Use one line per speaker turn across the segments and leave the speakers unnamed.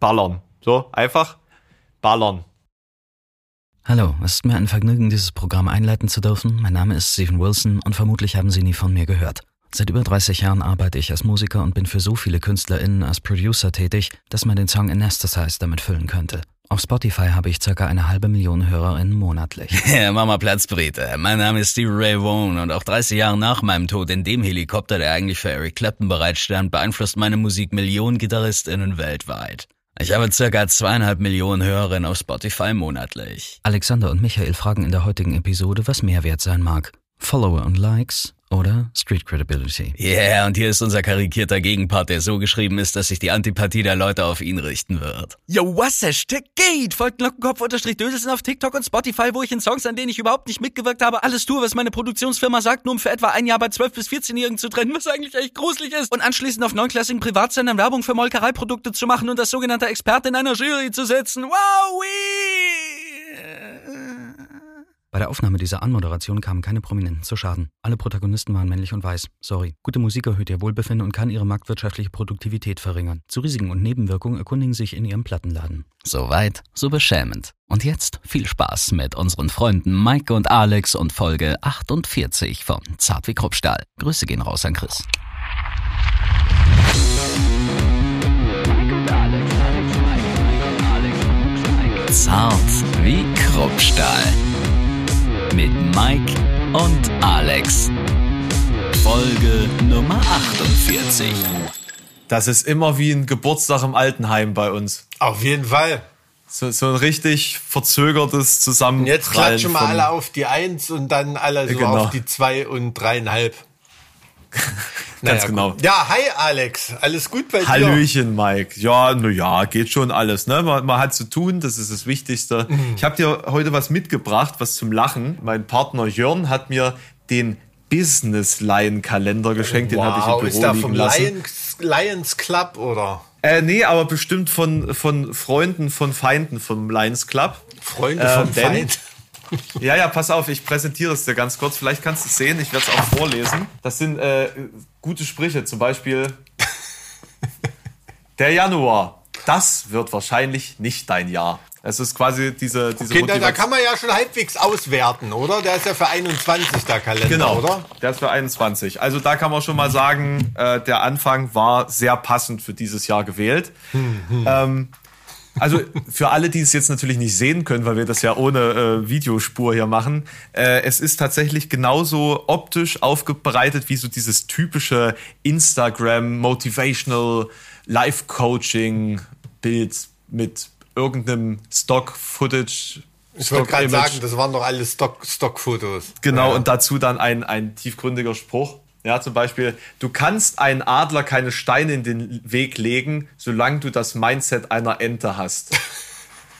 ballern. So, einfach ballern.
Hallo, es ist mir ein Vergnügen, dieses Programm einleiten zu dürfen. Mein Name ist Stephen Wilson und vermutlich haben Sie nie von mir gehört. Seit über 30 Jahren arbeite ich als Musiker und bin für so viele KünstlerInnen als Producer tätig, dass man den Song Anesthetized damit füllen könnte. Auf Spotify habe ich circa eine halbe Million HörerInnen monatlich.
Ja, Mama Platzbrete. Mein Name ist Steve Ray Vaughan und auch 30 Jahre nach meinem Tod in dem Helikopter, der eigentlich für Eric Clapton bereitstand, beeinflusst meine Musik Millionen GitarristInnen weltweit. Ich habe circa zweieinhalb Millionen Hörerinnen auf Spotify monatlich.
Alexander und Michael fragen in der heutigen Episode, was mehr wert sein mag. Follower und Likes oder Street Credibility.
Yeah, und hier ist unser karikierter Gegenpart, der so geschrieben ist, dass sich die Antipathie der Leute auf ihn richten wird.
Yo, was Hashtag geht? Folgt Glockenkopf unterstrich Dödelsen auf TikTok und Spotify, wo ich in Songs, an denen ich überhaupt nicht mitgewirkt habe, alles tue, was meine Produktionsfirma sagt, nur um für etwa ein Jahr bei 12- bis 14-Jährigen zu trennen, was eigentlich echt gruselig ist. Und anschließend auf neunklassigen Privatsendern Werbung für Molkereiprodukte zu machen und das sogenannte Experte in einer Jury zu setzen. Wow!
Bei der Aufnahme dieser Anmoderation kamen keine Prominenten zu Schaden. Alle Protagonisten waren männlich und weiß. Sorry. Gute Musik erhöht ihr Wohlbefinden und kann ihre marktwirtschaftliche Produktivität verringern. Zu Risiken und Nebenwirkungen erkundigen sich in ihrem Plattenladen.
Soweit, so beschämend. Und jetzt viel Spaß mit unseren Freunden Maike und Alex und Folge 48 von Zart wie Kruppstahl. Grüße gehen raus an Chris. Zart wie Kruppstahl. Mit Mike und Alex. Folge Nummer 48.
Das ist immer wie ein Geburtstag im Altenheim bei uns.
Auf jeden Fall.
So, so ein richtig verzögertes Zusammenprallen.
Und jetzt klatschen wir alle auf die Eins und dann alle so
Genau.
auf die zwei und dreieinhalb.
Ganz
Naja,
genau.
gut. Ja, hi Alex. Alles gut bei dir?
Hallöchen, Mike. Ja, na ja, geht schon alles. Ne? Man, man hat zu tun, das ist das Wichtigste.
Mhm.
Ich habe dir heute was mitgebracht, was zum Lachen. Mein Partner Jörn hat mir den Business Lion Kalender geschenkt, den habe ich
Wow,
im
ist
Büro
da
liegen
vom. Lions, Lions Club oder?
Äh, nee, aber bestimmt von, von Freunden, von Feinden vom Lions Club.
Freunde
Äh,
vom Feind.
Ja, ja, pass auf, ich präsentiere es dir ganz kurz. Vielleicht kannst du es sehen, ich werde es auch vorlesen. Das sind äh, gute Sprüche, zum Beispiel der Januar. Das wird wahrscheinlich nicht dein Jahr. Es ist quasi diese, diese
Okay, da, da
Motivation-
kann man ja schon halbwegs auswerten, oder? Der ist ja für 21 der Kalender,
Genau,
oder?
der ist für 21. Also da kann man schon mal sagen, äh, der Anfang war sehr passend für dieses Jahr gewählt. Ähm, also für alle, die es jetzt natürlich nicht sehen können, weil wir das ja ohne äh, Videospur hier machen, äh, es ist tatsächlich genauso optisch aufbereitet wie so dieses typische Instagram Motivational Life Coaching Bild mit irgendeinem Stock Footage.
Ich wollte gerade sagen, das waren doch alles Stock, Stockfotos.
Genau,
Ja.
und dazu dann ein, ein tiefgründiger Spruch. Ja, zum Beispiel, du kannst einen Adler keine Steine in den Weg legen, solange du das Mindset einer Ente hast.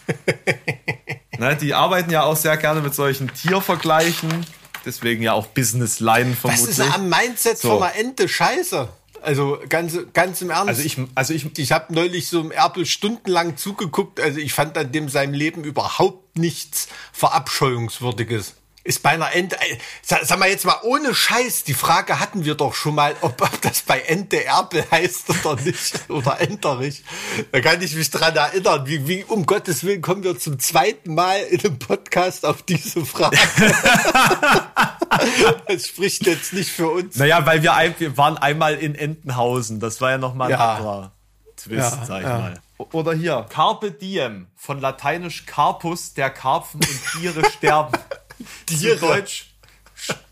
ne, die arbeiten ja auch sehr gerne mit solchen Tiervergleichen, deswegen ja auch Business Line
Was
vermutlich.
ist am Mindset
So.
von einer Ente scheiße? Also ganz, ganz im Ernst.
also ich, also ich,
Ich habe neulich so im Erpel stundenlang zugeguckt. Also ich fand an dem seinem Leben überhaupt nichts Verabscheuungswürdiges. Ist bei einer Ente, äh, sag, mal jetzt mal ohne Scheiß, die Frage hatten wir doch schon mal, ob, ob das bei Ente Erpel heißt oder nicht, oder Enterich. Da kann ich mich dran erinnern, wie, wie um Gottes Willen kommen wir zum zweiten Mal in einem Podcast auf diese Frage. das spricht jetzt nicht für uns.
naja, weil wir, ein, wir waren einmal in Entenhausen, das war ja nochmal ein
Ja.
anderer Twist,
Ja,
sag ich
ja.
mal. Oder hier, Carpe Diem, von lateinisch Carpus, der Karpfen und Tiere sterben.
Tiere.
Zu Deutsch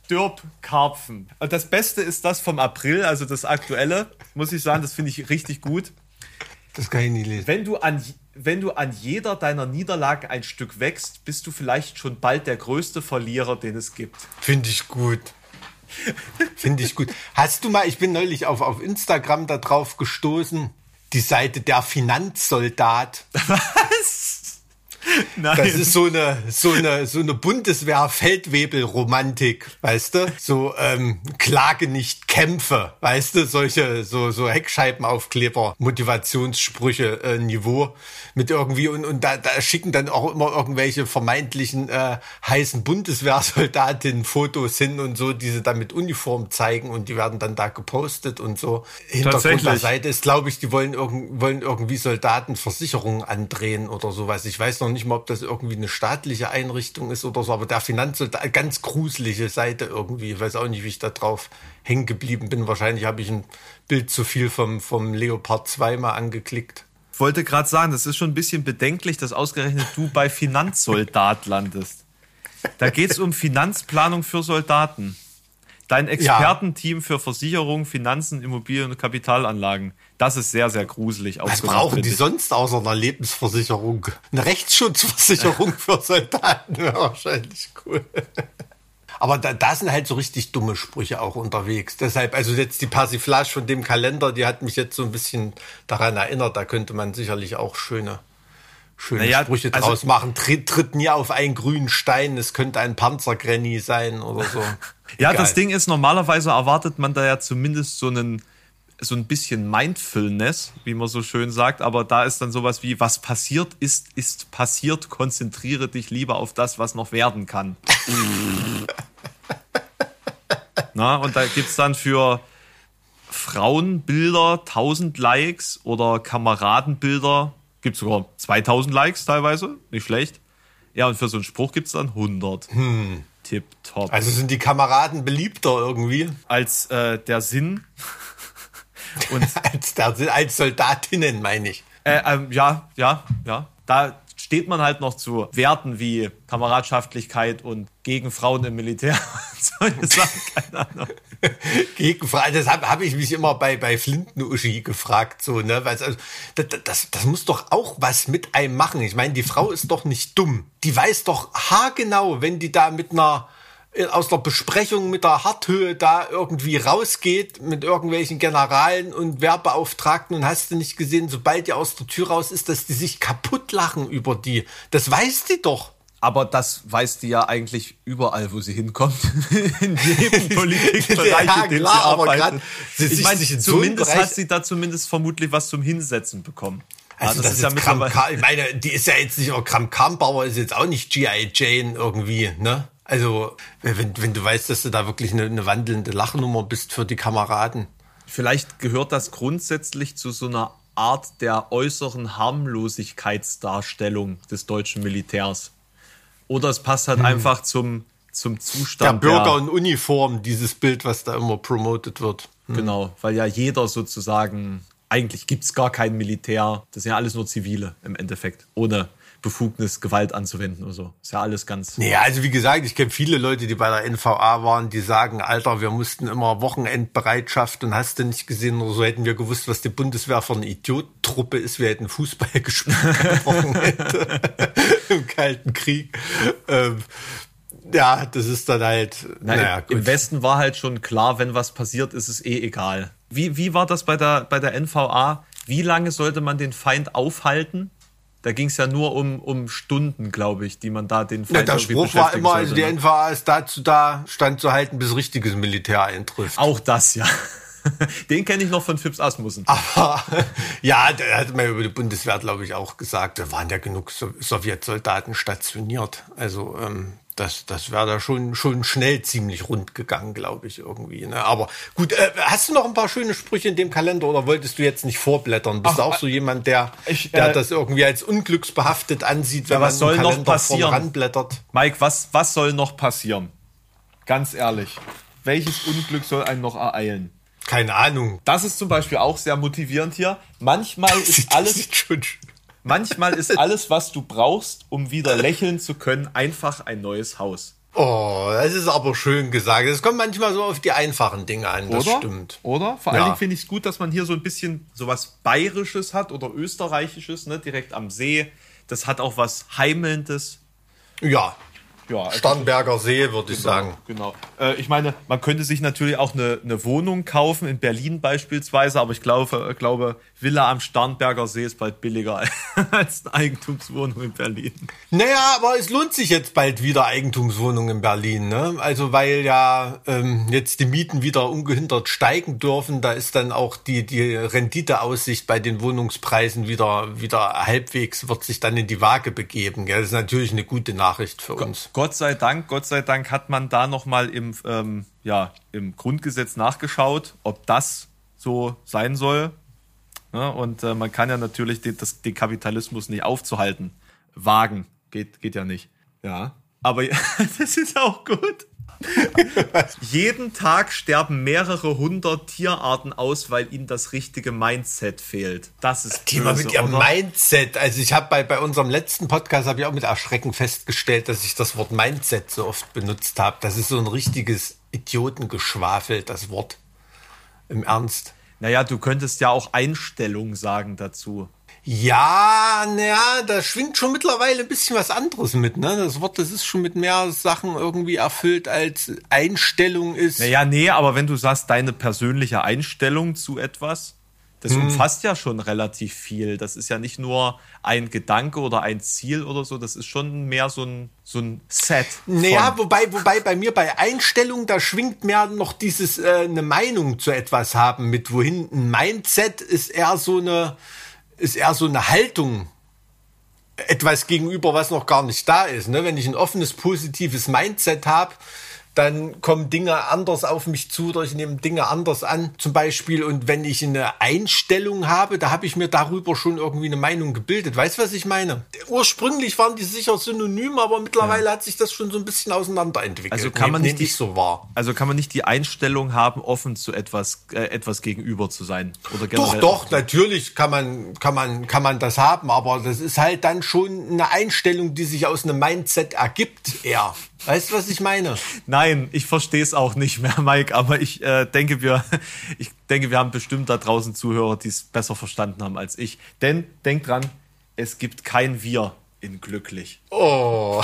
stirb Karpfen. Und das Beste ist das vom April, also das aktuelle, muss ich sagen, das finde ich richtig gut.
Das kann ich nie lesen.
Wenn du an wenn du an jeder deiner Niederlagen ein Stück wächst, bist du vielleicht schon bald der größte Verlierer, den es gibt.
Finde ich gut. Finde ich gut. Hast du mal, ich bin neulich auf, auf Instagram da drauf gestoßen, die Seite der Finanzsoldat.
Was?
Nein. Das ist so eine, so eine, so eine Bundeswehr-Feldwebel-Romantik, weißt du? So, ähm, Klage nicht, kämpfe, weißt du? Solche, so, so Heckscheibenaufkleber, Motivationssprüche, äh, Niveau mit irgendwie und, und da, da schicken dann auch immer irgendwelche vermeintlichen äh, heißen Bundeswehrsoldatinnen Fotos hin und so, die sie dann mit Uniform zeigen und die werden dann da gepostet und so. Hintergrund der Seite ist, glaube ich, die wollen, irg wollen irgendwie Soldatenversicherungen andrehen oder sowas. Ich weiß noch nicht mal, ob das irgendwie eine staatliche Einrichtung ist oder so, aber der Finanzsoldat, ganz gruselige Seite irgendwie. Ich weiß auch nicht, wie ich da drauf hängen geblieben bin. Wahrscheinlich habe ich ein Bild zu viel vom, vom Leopard 2 mal angeklickt.
Ich wollte gerade sagen, das ist schon ein bisschen bedenklich, dass ausgerechnet du bei Finanzsoldat landest. Da geht es um Finanzplanung für Soldaten. Dein Expertenteam ja. für Versicherung, Finanzen, Immobilien und Kapitalanlagen. Das ist sehr, sehr gruselig.
Was brauchen die sonst außer einer Lebensversicherung? Eine Rechtsschutzversicherung für Soldaten wäre wahrscheinlich cool. Aber da, da sind halt so richtig dumme Sprüche auch unterwegs. Deshalb, also jetzt die Persiflage von dem Kalender, die hat mich jetzt so ein bisschen daran erinnert. Da könnte man sicherlich auch schöne, schöne naja, Sprüche also, draus machen. Tritt, tritt nie auf einen grünen Stein, es könnte ein Panzergranny sein oder so.
ja, das Ding ist, normalerweise erwartet man da ja zumindest so einen so ein bisschen Mindfulness, wie man so schön sagt, aber da ist dann sowas wie, was passiert ist, ist passiert, konzentriere dich lieber auf das, was noch werden kann. Na, und da gibt es dann für Frauenbilder 1000 Likes oder Kameradenbilder gibt es sogar 2000 Likes teilweise, nicht schlecht. Ja, und für so einen Spruch gibt es dann 100. Hm. Tipptopp.
Also sind die Kameraden beliebter irgendwie?
Als äh, der Sinn
und als, als Soldatinnen, meine ich.
Äh, ähm, ja, ja, ja. Da steht man halt noch zu Werten wie Kameradschaftlichkeit und gegen Frauen im Militär. Solche Sachen,
keine Ahnung. gegen Frauen, das habe hab ich mich immer bei, bei Flinten-Uschi gefragt. So, ne? also, das, das, das muss doch auch was mit einem machen. Ich meine, die Frau ist doch nicht dumm. Die weiß doch haargenau, wenn die da mit einer aus der Besprechung mit der Harthöhe da irgendwie rausgeht mit irgendwelchen Generalen und Werbeauftragten und hast du nicht gesehen, sobald die aus der Tür raus ist, dass die sich kaputt lachen über die. Das weiß die doch.
Aber das weiß die ja eigentlich überall, wo sie hinkommt. In jedem Politikbereich, ja, in dem klar, sie arbeitet. Sie ich meine, zumindest so hat sie da zumindest vermutlich was zum Hinsetzen bekommen.
Also ja, das, das, ist, ja mittlerweile. Ich meine, die ist ja jetzt nicht, Kram Karmbauer ist jetzt auch nicht G.I. Jane irgendwie, ne? Also, wenn, wenn du weißt, dass du da wirklich eine, eine wandelnde Lachnummer bist für die Kameraden.
Vielleicht gehört das grundsätzlich zu so einer Art der äußeren Harmlosigkeitsdarstellung des deutschen Militärs. Oder es passt halt hm. einfach zum, zum Zustand.
Der Bürger der, in Uniform, dieses Bild, was da immer promotet wird.
Hm. Genau, weil ja jeder sozusagen, eigentlich gibt es gar kein Militär, das sind ja alles nur Zivile im Endeffekt, ohne Befugnis, Gewalt anzuwenden oder so. Ist ja alles ganz.
Nee, also wie gesagt, ich kenne viele Leute, die bei der NVA waren, die sagen, Alter, wir mussten immer Wochenendbereitschaft und hast du nicht gesehen oder so hätten wir gewusst, was die Bundeswehr für eine Idiottruppe ist. Wir hätten Fußball gespielt am Wochenende im Kalten Krieg. Ähm, ja, das ist dann halt.
Na, naja, gut. Im Westen war halt schon klar, wenn was passiert, ist es eh egal. Wie, wie war das bei der, bei der NVA? Wie lange sollte man den Feind aufhalten? Da ging es ja nur um, um Stunden, glaube ich, die man da den
Feind ja, Der Spruch war immer, also die ne? NVA ist dazu da, stand zu halten, bis richtiges Militär eintrifft.
Auch das, ja. Den kenne ich noch von Phipps Asmussen.
Aber ja, der hat mir über die Bundeswehr, glaube ich, auch gesagt, da waren ja genug Sowjetsoldaten stationiert. Also ähm, das, das wäre da schon, schon schnell ziemlich rund gegangen, glaube ich, irgendwie. Ne? Aber gut, äh, hast du noch ein paar schöne Sprüche in dem Kalender oder wolltest du jetzt nicht vorblättern? Bist Ach, du auch so jemand, der, ich, der äh, das irgendwie als unglücksbehaftet ansieht, wenn was man soll Kalender noch passieren? ranblättert?
Mike, was, was soll noch passieren? Ganz ehrlich. Welches Unglück soll einen noch ereilen?
Keine Ahnung.
Das ist zum Beispiel auch sehr motivierend hier. Manchmal ist alles. Manchmal ist alles, was du brauchst, um wieder lächeln zu können, einfach ein neues Haus.
Oh, das ist aber schön gesagt. Es kommt manchmal so auf die einfachen Dinge an, das
oder?
stimmt.
Oder? Vor ja. allen Dingen finde ich es gut, dass man hier so ein bisschen sowas Bayerisches hat oder Österreichisches, ne, direkt am See. Das hat auch was Heimelndes.
Ja,
Ja, also
Starnberger See, würde ich sagen.
Genau. Äh, ich meine, man könnte sich natürlich auch eine, eine Wohnung kaufen, in Berlin beispielsweise, aber ich glaube, äh, glaube, Villa am Starnberger See ist bald billiger als eine Eigentumswohnung in Berlin.
Naja, aber es lohnt sich jetzt bald wieder Eigentumswohnung in Berlin. Ne? Also weil ja ähm, jetzt die Mieten wieder ungehindert steigen dürfen, da ist dann auch die, die Renditeaussicht bei den Wohnungspreisen wieder, wieder halbwegs, wird sich dann in die Waage begeben. Gell? Das ist natürlich eine gute Nachricht für uns.
Gott sei Dank, Gott sei Dank hat man da nochmal im, ähm, ja, im Grundgesetz nachgeschaut, ob das so sein soll. Ja, und äh, man kann ja natürlich den, das, den Kapitalismus nicht aufzuhalten wagen. Geht, geht ja nicht. Ja. Aber das ist auch gut. Jeden Tag sterben mehrere hundert Tierarten aus, weil ihnen das richtige Mindset fehlt. Das ist
Thema böse, mit ihrem oder? Mindset. Also ich habe bei, bei unserem letzten Podcast habe ich auch mit Erschrecken festgestellt, dass ich das Wort Mindset so oft benutzt habe. Das ist so ein richtiges Idiotengeschwafel, das Wort. Im Ernst.
Naja, du könntest ja auch Einstellung sagen dazu.
Ja, naja, da schwingt schon mittlerweile ein bisschen was anderes mit, ne? Das Wort, das ist schon mit mehr Sachen irgendwie erfüllt, als Einstellung ist.
Naja, nee, aber wenn du sagst, deine persönliche Einstellung zu etwas, das hm. umfasst ja schon relativ viel. Das ist ja nicht nur ein Gedanke oder ein Ziel oder so, das ist schon mehr so ein, so ein Set.
Naja, wobei, wobei bei mir bei Einstellung, da schwingt mehr noch dieses äh, eine Meinung zu etwas haben mit wohin. Ein Mindset ist eher so eine ist eher so eine Haltung etwas gegenüber, was noch gar nicht da ist. Ne? Wenn ich ein offenes, positives Mindset habe, dann kommen Dinge anders auf mich zu oder ich nehme Dinge anders an, zum Beispiel. Und wenn ich eine Einstellung habe, da habe ich mir darüber schon irgendwie eine Meinung gebildet. Weißt du, was ich meine? Ursprünglich waren die sicher synonym, aber mittlerweile ja. hat sich das schon so ein bisschen auseinanderentwickelt.
Also kann man nicht, nicht so wahr. Also kann man nicht die Einstellung haben, offen zu etwas, äh, etwas gegenüber zu sein
oder Doch, doch, natürlich kann man, kann man, kann man das haben, aber das ist halt dann schon eine Einstellung, die sich aus einem Mindset ergibt, eher. Weißt du, was ich meine?
Nein, ich verstehe es auch nicht mehr, Mike, aber ich äh, denke, wir, ich denke, wir haben bestimmt da draußen Zuhörer, die es besser verstanden haben als ich. Denn denk dran, es gibt kein Wir in glücklich.
Oh.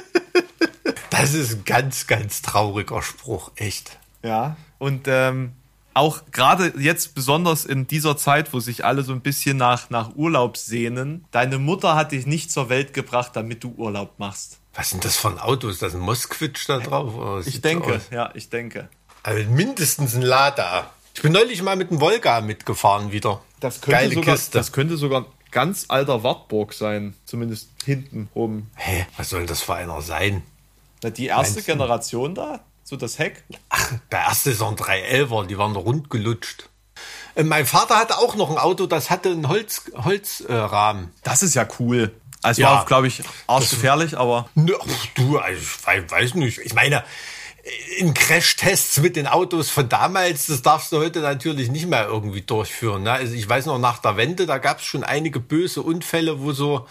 das ist ein ganz, ganz trauriger Spruch, echt.
Ja. Und ähm, auch gerade jetzt besonders in dieser Zeit, wo sich alle so ein bisschen nach, nach Urlaub sehnen, deine Mutter hat dich nicht zur Welt gebracht, damit du Urlaub machst.
Was sind das für ein Auto? Ist das ein Mosquitsch da drauf?
ich denke, so ja, ich denke.
Also mindestens ein Lada. Ich bin neulich mal mit dem Volga mitgefahren wieder.
Das könnte, Geile sogar, Kiste. das könnte sogar ein ganz alter Wartburg sein. Zumindest hinten oben.
Hä, was soll das für einer sein?
Na, die erste Meinst Generation da? So das Heck?
Ach, der erste ist ein 311er, die waren rund gelutscht. Äh, mein Vater hatte auch noch ein Auto, das hatte einen Holzrahmen. Holz, äh,
das ist ja cool. Also ja, war, glaube ich, arschgefährlich, aber.
Ne, du, also ich weiß nicht. Ich meine, in Crashtests mit den Autos von damals, das darfst du heute natürlich nicht mehr irgendwie durchführen. Ne? Also ich weiß noch, nach der Wende, da gab es schon einige böse Unfälle, wo so,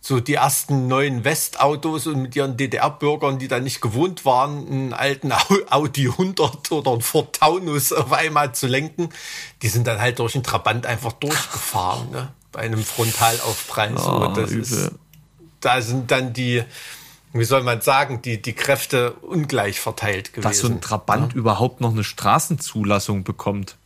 so die ersten neuen Westautos und mit ihren DDR-Bürgern, die da nicht gewohnt waren, einen alten Audi 100 oder einen Ford Taunus auf einmal zu lenken, die sind dann halt durch den Trabant einfach durchgefahren. Ne? Bei einem Frontalaufprall. Oh, das ist, da sind dann die, wie soll man sagen, die, die Kräfte ungleich verteilt gewesen.
Dass so ein Trabant ja. überhaupt noch eine Straßenzulassung bekommt,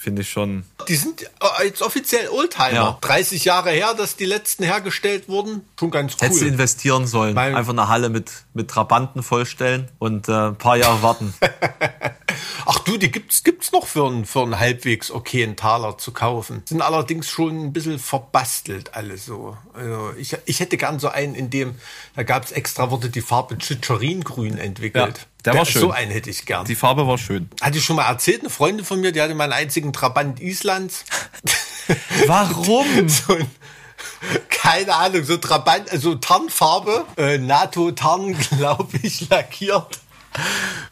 finde ich schon.
Die sind äh, jetzt offiziell Oldtimer. Ja. 30 Jahre her, dass die letzten hergestellt wurden. Schon ganz cool.
Hättest du investieren sollen. Mein Einfach eine Halle mit, mit Trabanten vollstellen und äh, ein paar Jahre warten.
Ach du, die gibt's, gibt's noch für einen, für einen halbwegs okayen Taler zu kaufen. Sind allerdings schon ein bisschen verbastelt alle so. Also ich, ich hätte gern so einen, in dem, da gab's extra, wurde die Farbe Chicharingrün entwickelt. Ja.
Der, war schön.
So einen hätte ich gern.
Die Farbe war schön.
Hatte ich schon mal erzählt, eine Freundin von mir, die hatte meinen einzigen Trabant Islands.
Warum?
so ein, keine Ahnung, so Trabant, also Tarnfarbe, äh, NATO-Tarn, glaube ich, lackiert.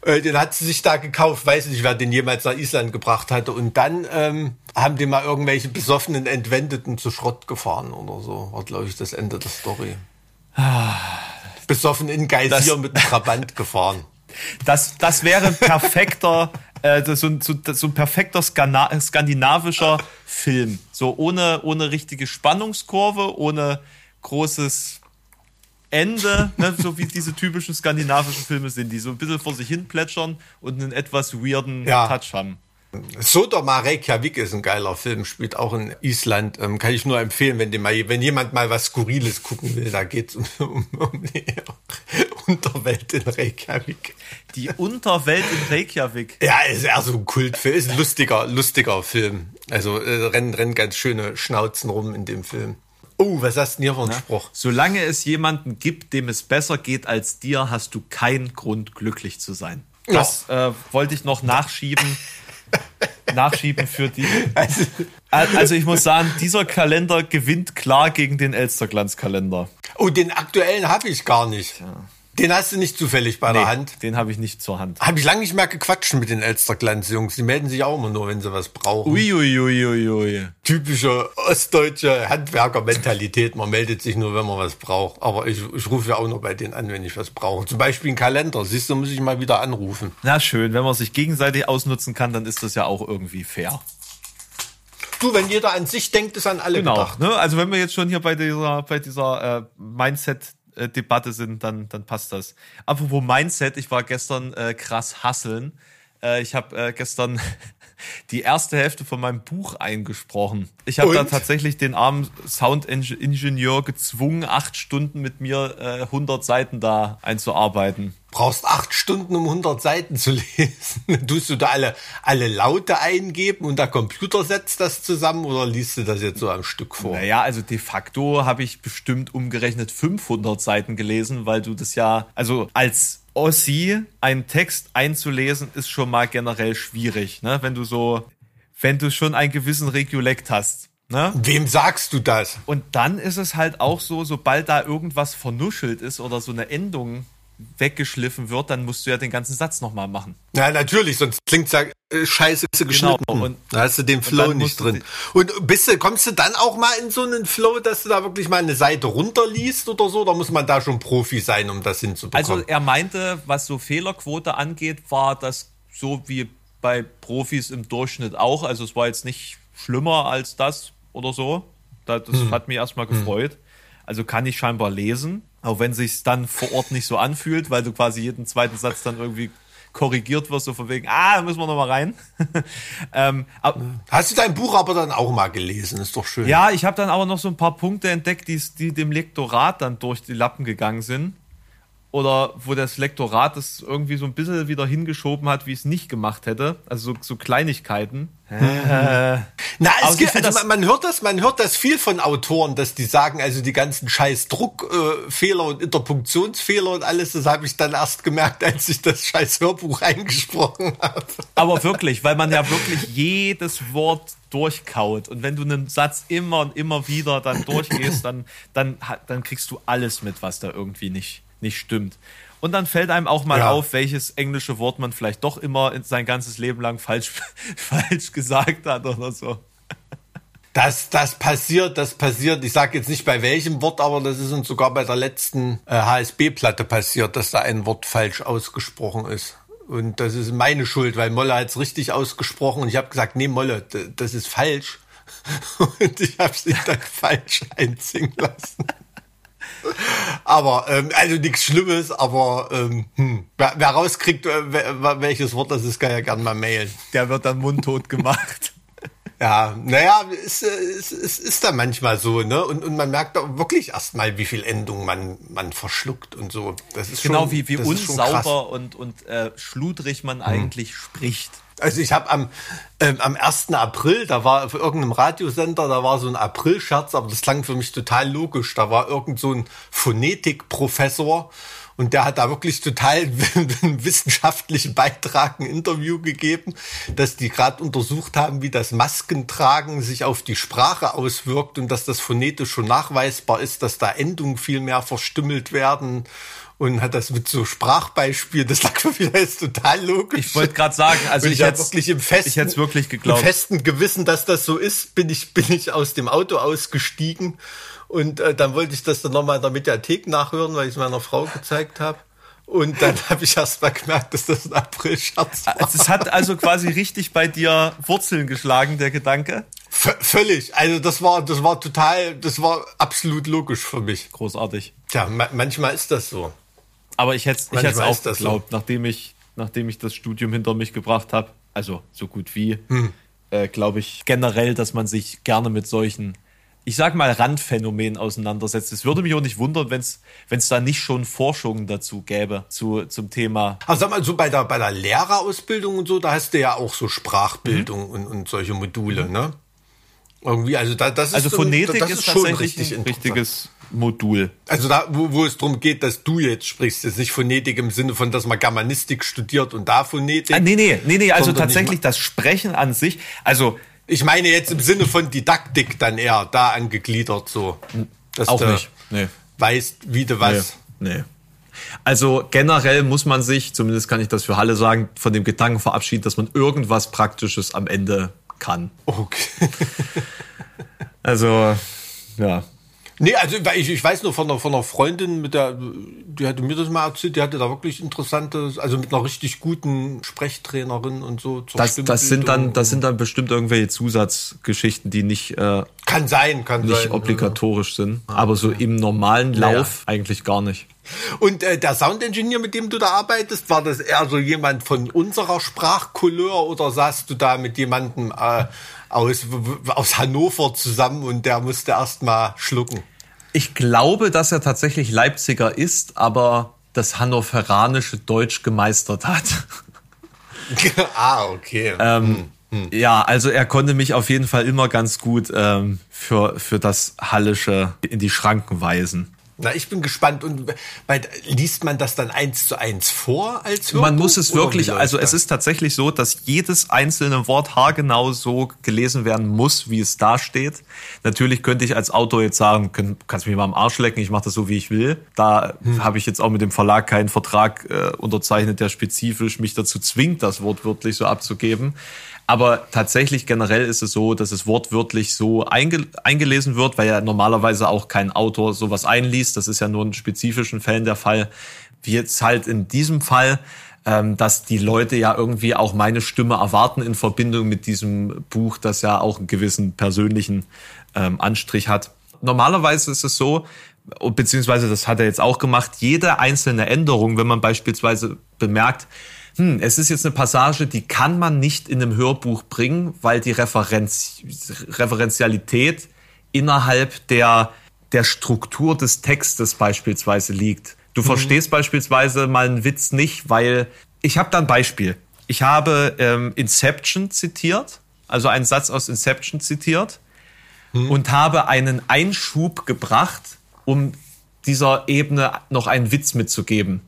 Äh, den hat sie sich da gekauft, weiß nicht, wer den jemals nach Island gebracht hatte. Und dann ähm, haben die mal irgendwelche besoffenen Entwendeten zu Schrott gefahren oder so. War, glaube ich, das Ende der Story. Besoffen in Geysir mit einem Trabant gefahren.
Das, das wäre perfekter, äh, so, so, so ein perfekter Skana skandinavischer Film. So ohne, ohne richtige Spannungskurve, ohne großes Ende, ne, so wie diese typischen skandinavischen Filme sind, die so ein bisschen vor sich hin plätschern und einen etwas weirden ja. Touch haben.
Sodoma Reykjavik ist ein geiler Film, spielt auch in Island. Ähm, kann ich nur empfehlen, wenn, mal, wenn jemand mal was Skurriles gucken will. Da geht es um, um, um, die Unterwelt in Reykjavik.
Die Unterwelt in Reykjavik?
Ja, ist eher so ein Kultfilm. Ist ein lustiger, lustiger Film. Also äh, rennen, rennen ganz schöne Schnauzen rum in dem Film. Oh, was hast du denn hier für einen Spruch?
Solange es jemanden gibt, dem es besser geht als dir, hast du keinen Grund, glücklich zu sein. Das äh, wollte ich noch nachschieben nachschieben für die. Also, also ich muss sagen, dieser Kalender gewinnt klar gegen den Elsterglanzkalender.
Oh, den aktuellen habe ich gar nicht. Ja. Den hast du nicht zufällig bei nee, der Hand?
Den habe ich nicht zur Hand.
Habe ich lange nicht mehr gequatscht mit den Elsterglanz-Jungs. Die melden sich auch immer nur, wenn sie was brauchen.
Uiuiuiui. Ui, ui, ui.
Typische ostdeutsche Handwerkermentalität. Man meldet sich nur, wenn man was braucht. Aber ich, ich rufe ja auch nur bei denen an, wenn ich was brauche. Zum Beispiel einen Kalender. Siehst du, muss ich mal wieder anrufen.
Na schön, wenn man sich gegenseitig ausnutzen kann, dann ist das ja auch irgendwie fair.
Du, wenn jeder an sich denkt, ist an alle
genau, gedacht. Ne? Also wenn wir jetzt schon hier bei dieser, bei dieser äh, Mindset äh, Debatte sind, dann, dann passt das. Apropos Mindset, ich war gestern äh, krass hasseln. Äh, ich habe äh, gestern die erste Hälfte von meinem Buch eingesprochen. Ich habe da tatsächlich den armen Soundingenieur gezwungen, acht Stunden mit mir äh, 100 Seiten da einzuarbeiten.
Brauchst acht Stunden, um 100 Seiten zu lesen. Tust du da alle, alle Laute eingeben und der Computer setzt das zusammen oder liest du das jetzt so am Stück vor?
Naja, also de facto habe ich bestimmt umgerechnet 500 Seiten gelesen, weil du das ja, also als Ossi einen Text einzulesen, ist schon mal generell schwierig, ne? Wenn du so, wenn du schon einen gewissen Regulekt hast. Ne?
Wem sagst du das?
Und dann ist es halt auch so, sobald da irgendwas vernuschelt ist oder so eine Endung weggeschliffen wird, dann musst du ja den ganzen Satz nochmal machen.
Ja, natürlich, sonst klingt's ja äh, scheiße geschnitten. Genau, und da hast du den Flow nicht drin. Und bist du, kommst du dann auch mal in so einen Flow, dass du da wirklich mal eine Seite runterliest oder so? Da muss man da schon Profi sein, um das hinzubekommen?
Also er meinte, was so Fehlerquote angeht, war das so wie bei Profis im Durchschnitt auch. Also es war jetzt nicht schlimmer als das oder so. Das hm. hat mich erstmal hm. gefreut. Hm. Also kann ich scheinbar lesen. Auch wenn sich dann vor Ort nicht so anfühlt, weil du quasi jeden zweiten Satz dann irgendwie korrigiert wirst, so von wegen, ah, müssen wir noch mal rein.
ähm, Hast du dein Buch aber dann auch mal gelesen? Ist doch schön.
Ja, ich habe dann aber noch so ein paar Punkte entdeckt, die, die dem Lektorat dann durch die Lappen gegangen sind oder wo das Lektorat es irgendwie so ein bisschen wieder hingeschoben hat, wie es nicht gemacht hätte. Also so, so Kleinigkeiten.
Äh. Na, es gibt, also man, man, hört das, man hört das viel von Autoren, dass die sagen, also die ganzen scheiß Druckfehler äh, und Interpunktionsfehler und alles, das habe ich dann erst gemerkt, als ich das scheiß Hörbuch eingesprochen habe.
Aber wirklich, weil man ja wirklich jedes Wort durchkaut. Und wenn du einen Satz immer und immer wieder dann durchgehst, dann, dann, dann kriegst du alles mit, was da irgendwie nicht nicht stimmt. Und dann fällt einem auch mal ja. auf, welches englische Wort man vielleicht doch immer sein ganzes Leben lang falsch, falsch gesagt hat oder so.
Das, das passiert, das passiert. Ich sage jetzt nicht bei welchem Wort, aber das ist uns sogar bei der letzten äh, HSB-Platte passiert, dass da ein Wort falsch ausgesprochen ist. Und das ist meine Schuld, weil Molle hat es richtig ausgesprochen und ich habe gesagt, nee, Molle, das ist falsch. Und ich habe sie dann falsch einziehen lassen aber, ähm, also nichts Schlimmes, aber ähm, hm, wer, wer rauskriegt, äh, welches Wort das ist, kann ja gerne mal mailen.
Der wird dann mundtot gemacht.
Ja, naja, es, es, es ist da manchmal so, ne? Und, und man merkt auch wirklich erstmal, wie viel Endungen man, man verschluckt und so. Das ist
genau
schon,
wie, wie unsauber und, und äh, schludrig man hm. eigentlich spricht.
Also ich habe am, ähm, am 1. April, da war auf irgendeinem Radiosender, da war so ein April-Scherz, aber das klang für mich total logisch. Da war irgend so ein Phonetikprofessor und der hat da wirklich total einen wissenschaftlichen Beitrag, ein Interview gegeben, dass die gerade untersucht haben, wie das Maskentragen sich auf die Sprache auswirkt und dass das phonetisch schon nachweisbar ist, dass da Endungen viel mehr verstümmelt werden und hat das mit so Sprachbeispiel, das lag für mich jetzt total logisch.
Ich wollte gerade sagen, also ich, ich hätte wirklich im festen, ich hätte wirklich geglaubt.
Im festen Gewissen, dass das so ist, bin ich bin ich aus dem Auto ausgestiegen und äh, dann wollte ich das dann nochmal in der Mediathek nachhören, weil ich es meiner Frau gezeigt habe. Und dann habe ich erst mal gemerkt, dass das ein April-Scherz war.
Es hat also quasi richtig bei dir Wurzeln geschlagen, der Gedanke.
V völlig. Also das war, das war total, das war absolut logisch für mich.
Großartig.
Tja, ma manchmal ist das so.
Aber ich hätte ich hätte auch geglaubt, nachdem ich nachdem ich das Studium hinter mich gebracht habe, also so gut wie, äh, glaube ich generell, dass man sich gerne mit solchen, ich sag mal Randphänomenen auseinandersetzt. Es würde mich auch nicht wundern, wenn es da nicht schon Forschungen dazu gäbe zu zum Thema.
Aber sag mal, so bei der, bei der Lehrerausbildung und so, da hast du ja auch so Sprachbildung und, und solche Module, ne? Irgendwie, also da, das ist,
Also Phonetik
das
ist,
schon
tatsächlich
richtig
ein richtiges Modul.
Also da, wo, wo es darum geht, dass du jetzt sprichst, ist nicht Phonetik im Sinne von, dass man Germanistik studiert und da Phonetik.
Ah, nee, nee, nee, nee, also tatsächlich das Sprechen an sich, also
Ich meine jetzt im Sinne von Didaktik dann eher da angegliedert so. Dass
auch
du
nicht. Nee.
weißt, wie du was.
Nee. nee. Also generell muss man sich, zumindest kann ich das für Halle sagen, von dem Gedanken verabschieden, dass man irgendwas Praktisches am Ende kann.
Okay.
Also, ja.
Nee, also ich, ich weiß nur von einer, von einer Freundin, mit der, die hatte mir das mal erzählt, die hatte da wirklich interessantes, also mit einer richtig guten Sprechtrainerin und so.
Das, das sind dann, das sind dann bestimmt irgendwelche Zusatzgeschichten, die nicht, äh,
Kann sein, kann
nicht
sein.
obligatorisch sind. Aber so im normalen Lauf eigentlich gar nicht.
Und äh, der Soundingenieur, mit dem du da arbeitest, war das eher so jemand von unserer Sprachcouleur oder saßt du da mit jemandem äh, aus, aus Hannover zusammen und der musste erst mal schlucken?
Ich glaube, dass er tatsächlich Leipziger ist, aber das hannoveranische Deutsch gemeistert hat.
ah, okay.
Ähm, Ja, also er konnte mich auf jeden Fall immer ganz gut ähm, für, für das Hallische in die Schranken weisen.
Na, ich bin gespannt. Und bei, liest man das dann eins zu eins vor als Hörbuch?
Man muss es wirklich, also es ist tatsächlich so, dass jedes einzelne Wort haargenau so gelesen werden muss, wie es da steht. Natürlich könnte ich als Autor jetzt sagen, können, kannst mich mal am Arsch lecken, ich mache das so, wie ich will. Da
Hm.
habe ich jetzt auch mit dem Verlag keinen Vertrag äh, unterzeichnet, der spezifisch mich dazu zwingt, das wortwörtlich so abzugeben. Aber tatsächlich generell ist es so, dass es wortwörtlich so einge eingelesen wird, weil ja normalerweise auch kein Autor sowas einliest. Das ist ja nur in spezifischen Fällen der Fall. Wie jetzt halt in diesem Fall, ähm, dass die Leute ja irgendwie auch meine Stimme erwarten in Verbindung mit diesem Buch, das ja auch einen gewissen persönlichen ähm, Anstrich hat. Normalerweise ist es so, beziehungsweise das hat er jetzt auch gemacht, jede einzelne Änderung, wenn man beispielsweise bemerkt, hm, es ist jetzt eine Passage, die kann man nicht in einem Hörbuch bringen, weil die Referenz, Referenzialität innerhalb der, der Struktur des Textes beispielsweise liegt. Du verstehst beispielsweise mal einen Witz nicht, weil ich habe da ein Beispiel. Ich habe ähm, Inception zitiert, also einen Satz aus Inception zitiert und habe einen Einschub gebracht, um dieser Ebene noch einen Witz mitzugeben.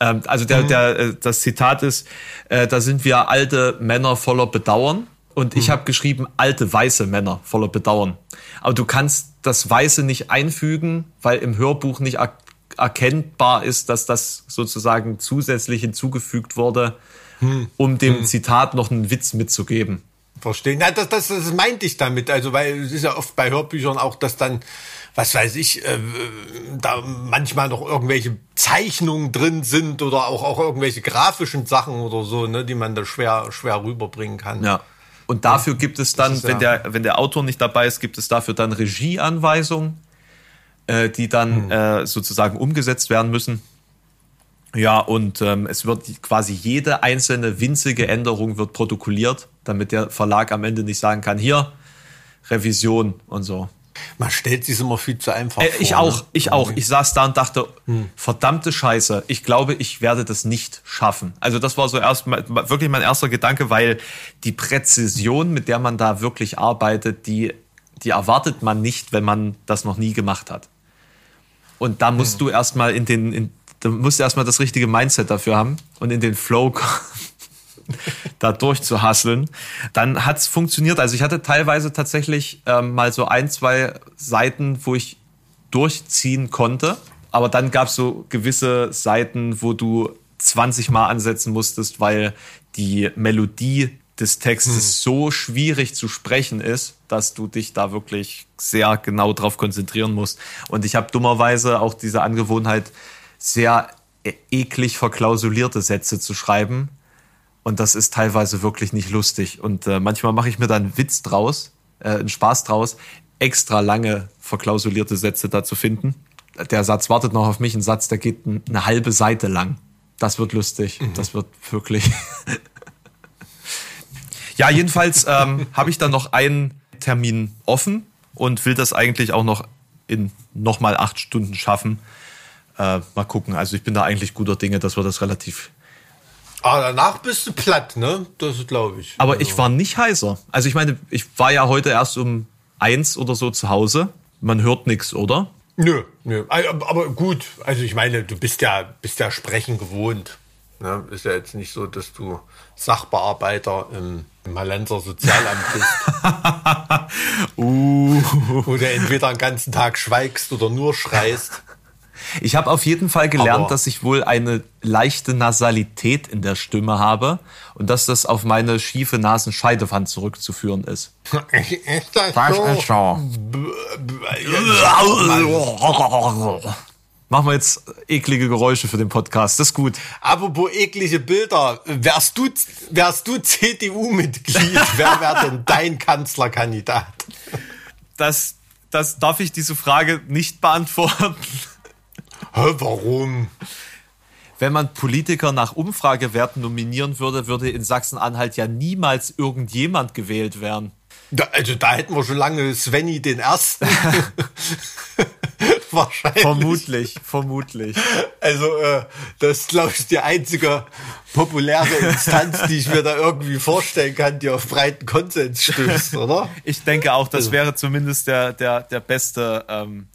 Ähm, also der, der, äh, das Zitat ist, äh, da sind wir alte Männer voller Bedauern. Und ich habe geschrieben, alte weiße Männer voller Bedauern. Aber du kannst das Weiße nicht einfügen, weil im Hörbuch nicht er erkennbar ist, dass das sozusagen zusätzlich hinzugefügt wurde, um dem Zitat noch einen Witz mitzugeben.
Verstehen. Ja, das, das, das meinte ich damit. Also, weil es ist ja oft bei Hörbüchern auch, dass dann, was weiß ich, äh, da manchmal noch irgendwelche Zeichnungen drin sind oder auch, auch irgendwelche grafischen Sachen oder so, ne, die man da schwer, schwer rüberbringen kann.
Ja. Und dafür gibt es dann,
ist ja-
wenn, der, wenn der Autor nicht dabei ist, gibt es dafür dann Regieanweisungen, äh, die dann äh, sozusagen umgesetzt werden müssen. Ja, und ähm, es wird quasi jede einzelne winzige Änderung wird protokolliert, damit der Verlag am Ende nicht sagen kann, hier, Revision und so.
Man stellt sich immer viel zu einfach
Äh,
vor.
ich auch,
ne?
ich auch. Ich saß da und dachte, verdammte Scheiße, ich glaube, ich werde das nicht schaffen. Also das war so erst mal, wirklich mein erster Gedanke, weil die Präzision, mit der man da wirklich arbeitet, die, die erwartet man nicht, wenn man das noch nie gemacht hat. Und da musst du erstmal in den, in, da musst du erstmal das richtige Mindset dafür haben und in den Flow kommen da durchzuhasseln. Dann hat's funktioniert. Also ich hatte teilweise tatsächlich ähm, mal so ein, zwei Seiten, wo ich durchziehen konnte. Aber dann gab's so gewisse Seiten, wo du 20 Mal ansetzen musstest, weil die Melodie des Textes so schwierig zu sprechen ist, dass du dich da wirklich sehr genau drauf konzentrieren musst. Und ich habe dummerweise auch diese Angewohnheit, sehr e eklig verklausulierte Sätze zu schreiben. Und das ist teilweise wirklich nicht lustig. Und äh, manchmal mache ich mir dann einen Witz draus, äh, einen Spaß draus, extra lange verklausulierte Sätze da zu finden. Der Satz wartet noch auf mich, ein Satz, der geht eine halbe Seite lang. Das wird lustig. Mhm. Das wird wirklich. ja, jedenfalls ähm, habe ich dann noch einen Termin offen und will das eigentlich auch noch in nochmal acht Stunden schaffen. Äh, mal gucken. Also ich bin da eigentlich guter Dinge, dass wir das relativ.
Aber danach bist du platt, ne? Das glaube ich.
Aber also. ich war nicht heißer. Also ich meine, ich war ja heute erst um eins oder so zu Hause. Man hört nichts, oder?
Nö, nö. Aber gut, also ich meine, du bist ja, bist ja sprechen gewohnt. Ne? Ist ja jetzt nicht so, dass du Sachbearbeiter im, im Hallenser Sozialamt bist. uh. Wo du entweder den ganzen Tag schweigst oder nur schreist.
Ich habe auf jeden Fall gelernt, Aber dass ich wohl eine leichte Nasalität in der Stimme habe und dass das auf meine schiefe Nasenscheidewand zurückzuführen ist.
Ist das, das so? Ist so.
Machen wir jetzt eklige Geräusche für den Podcast. Das ist gut.
Apropos eklige Bilder. Wärst du, wärst du CDU-Mitglied, wer wäre denn dein Kanzlerkandidat?
Das, das darf ich diese Frage nicht beantworten.
Hä, warum?
Wenn man Politiker nach Umfragewerten nominieren würde, würde in Sachsen-Anhalt ja niemals irgendjemand gewählt werden.
Da, also da hätten wir schon lange Svenny den Ersten.
Wahrscheinlich. Vermutlich, vermutlich.
Also äh, das ist, glaube ich, die einzige populäre Instanz, die ich mir da irgendwie vorstellen kann, die auf breiten Konsens stößt, oder?
Ich denke auch, das also. wäre zumindest der, der, der beste ähm,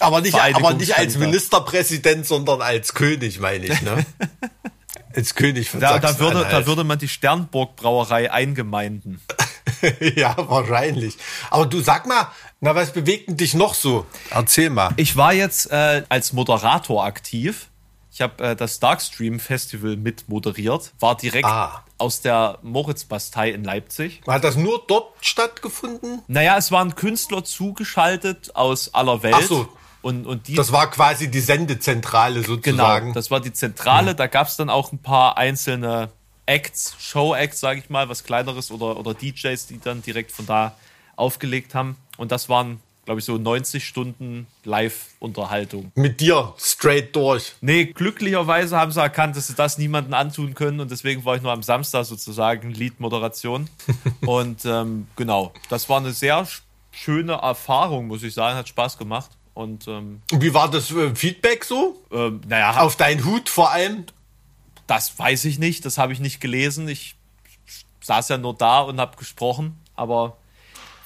aber nicht, aber nicht als Ministerpräsident, sondern als König, meine ich, ne? als König
von da, da würde, da würde man die Sternburg Brauerei eingemeinden.
ja, wahrscheinlich. Aber du sag mal, na, was bewegt denn dich noch so? Erzähl mal.
Ich war jetzt äh, als Moderator aktiv. Ich habe äh, das Darkstream Festival mit moderiert, war direkt ah. aus der Moritz-Bastei in Leipzig.
Hat das nur dort stattgefunden?
Naja, es waren Künstler zugeschaltet aus aller Welt. Ach so,
und, und die, das war quasi die Sendezentrale sozusagen.
Genau, das war die Zentrale. Mhm. Da gab es dann auch ein paar einzelne Acts, Show-Acts, sage ich mal, was kleineres oder, oder DJs, die dann direkt von da aufgelegt haben. Und das waren, glaube ich, so 90 Stunden Live-Unterhaltung.
Mit dir straight durch.
Nee, glücklicherweise haben sie erkannt, dass sie das niemandem antun können und deswegen war ich nur am Samstag sozusagen Lead-Moderation. und ähm, genau, das war eine sehr schöne Erfahrung, muss ich sagen, hat Spaß gemacht. Und ähm,
wie war das äh, Feedback so? Ähm, naja, auf deinen Hut vor allem.
Das weiß ich nicht, das habe ich nicht gelesen. Ich saß ja nur da und habe gesprochen, aber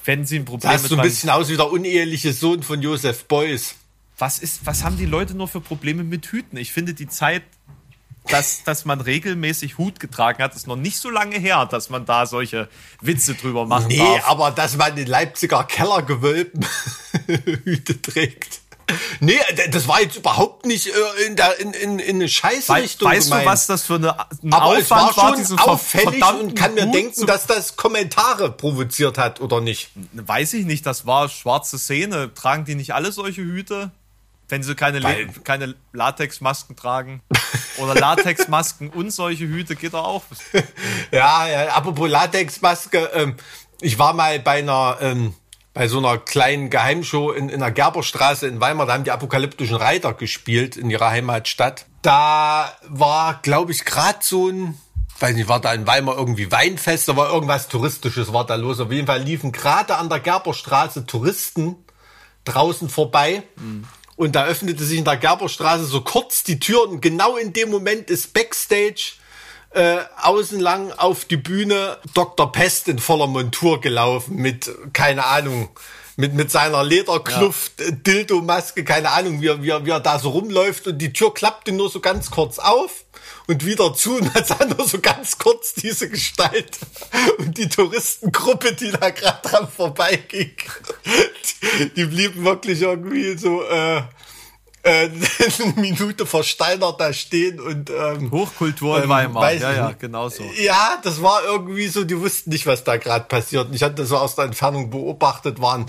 wenn Sie ein Problem
das so ein bisschen aus wie der uneheliche Sohn von Josef Beuys.
Was ist, was haben die Leute nur für Probleme mit Hüten? Ich finde die Zeit dass, dass man regelmäßig Hut getragen hat, ist noch nicht so lange her, dass man da solche Witze drüber machen nee, darf.
Nee, aber dass man in Leipziger Kellergewölben Hüte trägt. Nee, das war jetzt überhaupt nicht äh, in, der, in, in, in eine Scheißrichtung
Weißt gemeint. du, was das für eine,
ein Aber Aufwand es war schon war, auffällig und kann mir Hut denken, dass das Kommentare provoziert hat, oder nicht?
Weiß ich nicht, das war schwarze Szene. Tragen die nicht alle solche Hüte? Wenn sie keine, Weil, keine Latexmasken tragen. Oder Latexmasken und solche Hüte geht doch auch.
ja, ja, apropos Latexmaske, ähm, ich war mal bei einer, ähm, bei so einer kleinen Geheimshow in, in der Gerberstraße in Weimar, da haben die apokalyptischen Reiter gespielt in ihrer Heimatstadt. Da war, glaube ich, gerade so ein, weiß nicht, war da in Weimar irgendwie Weinfest, da war irgendwas Touristisches, war da los. Auf jeden Fall liefen gerade an der Gerberstraße Touristen draußen vorbei. Mhm. Und da öffnete sich in der Gerberstraße so kurz die Tür und genau in dem Moment ist Backstage äh, außen lang auf die Bühne Dr. Pest in voller Montur gelaufen mit, keine Ahnung, mit, mit seiner Lederkluft, ja. Dildo-Maske, keine Ahnung, wie er, wie, wie er da so rumläuft und die Tür klappte nur so ganz kurz auf und wieder zu und hat dann nur so ganz kurz diese Gestalt und die Touristengruppe, die da gerade dran vorbeiging, die, die blieben wirklich irgendwie so äh, äh, eine Minute versteinert da stehen und ähm,
Hochkultur in ähm, Weimar. Ja, ja, genau so.
Ja, das war irgendwie so, die wussten nicht, was da gerade passiert. Ich hatte das so aus der Entfernung beobachtet, war ein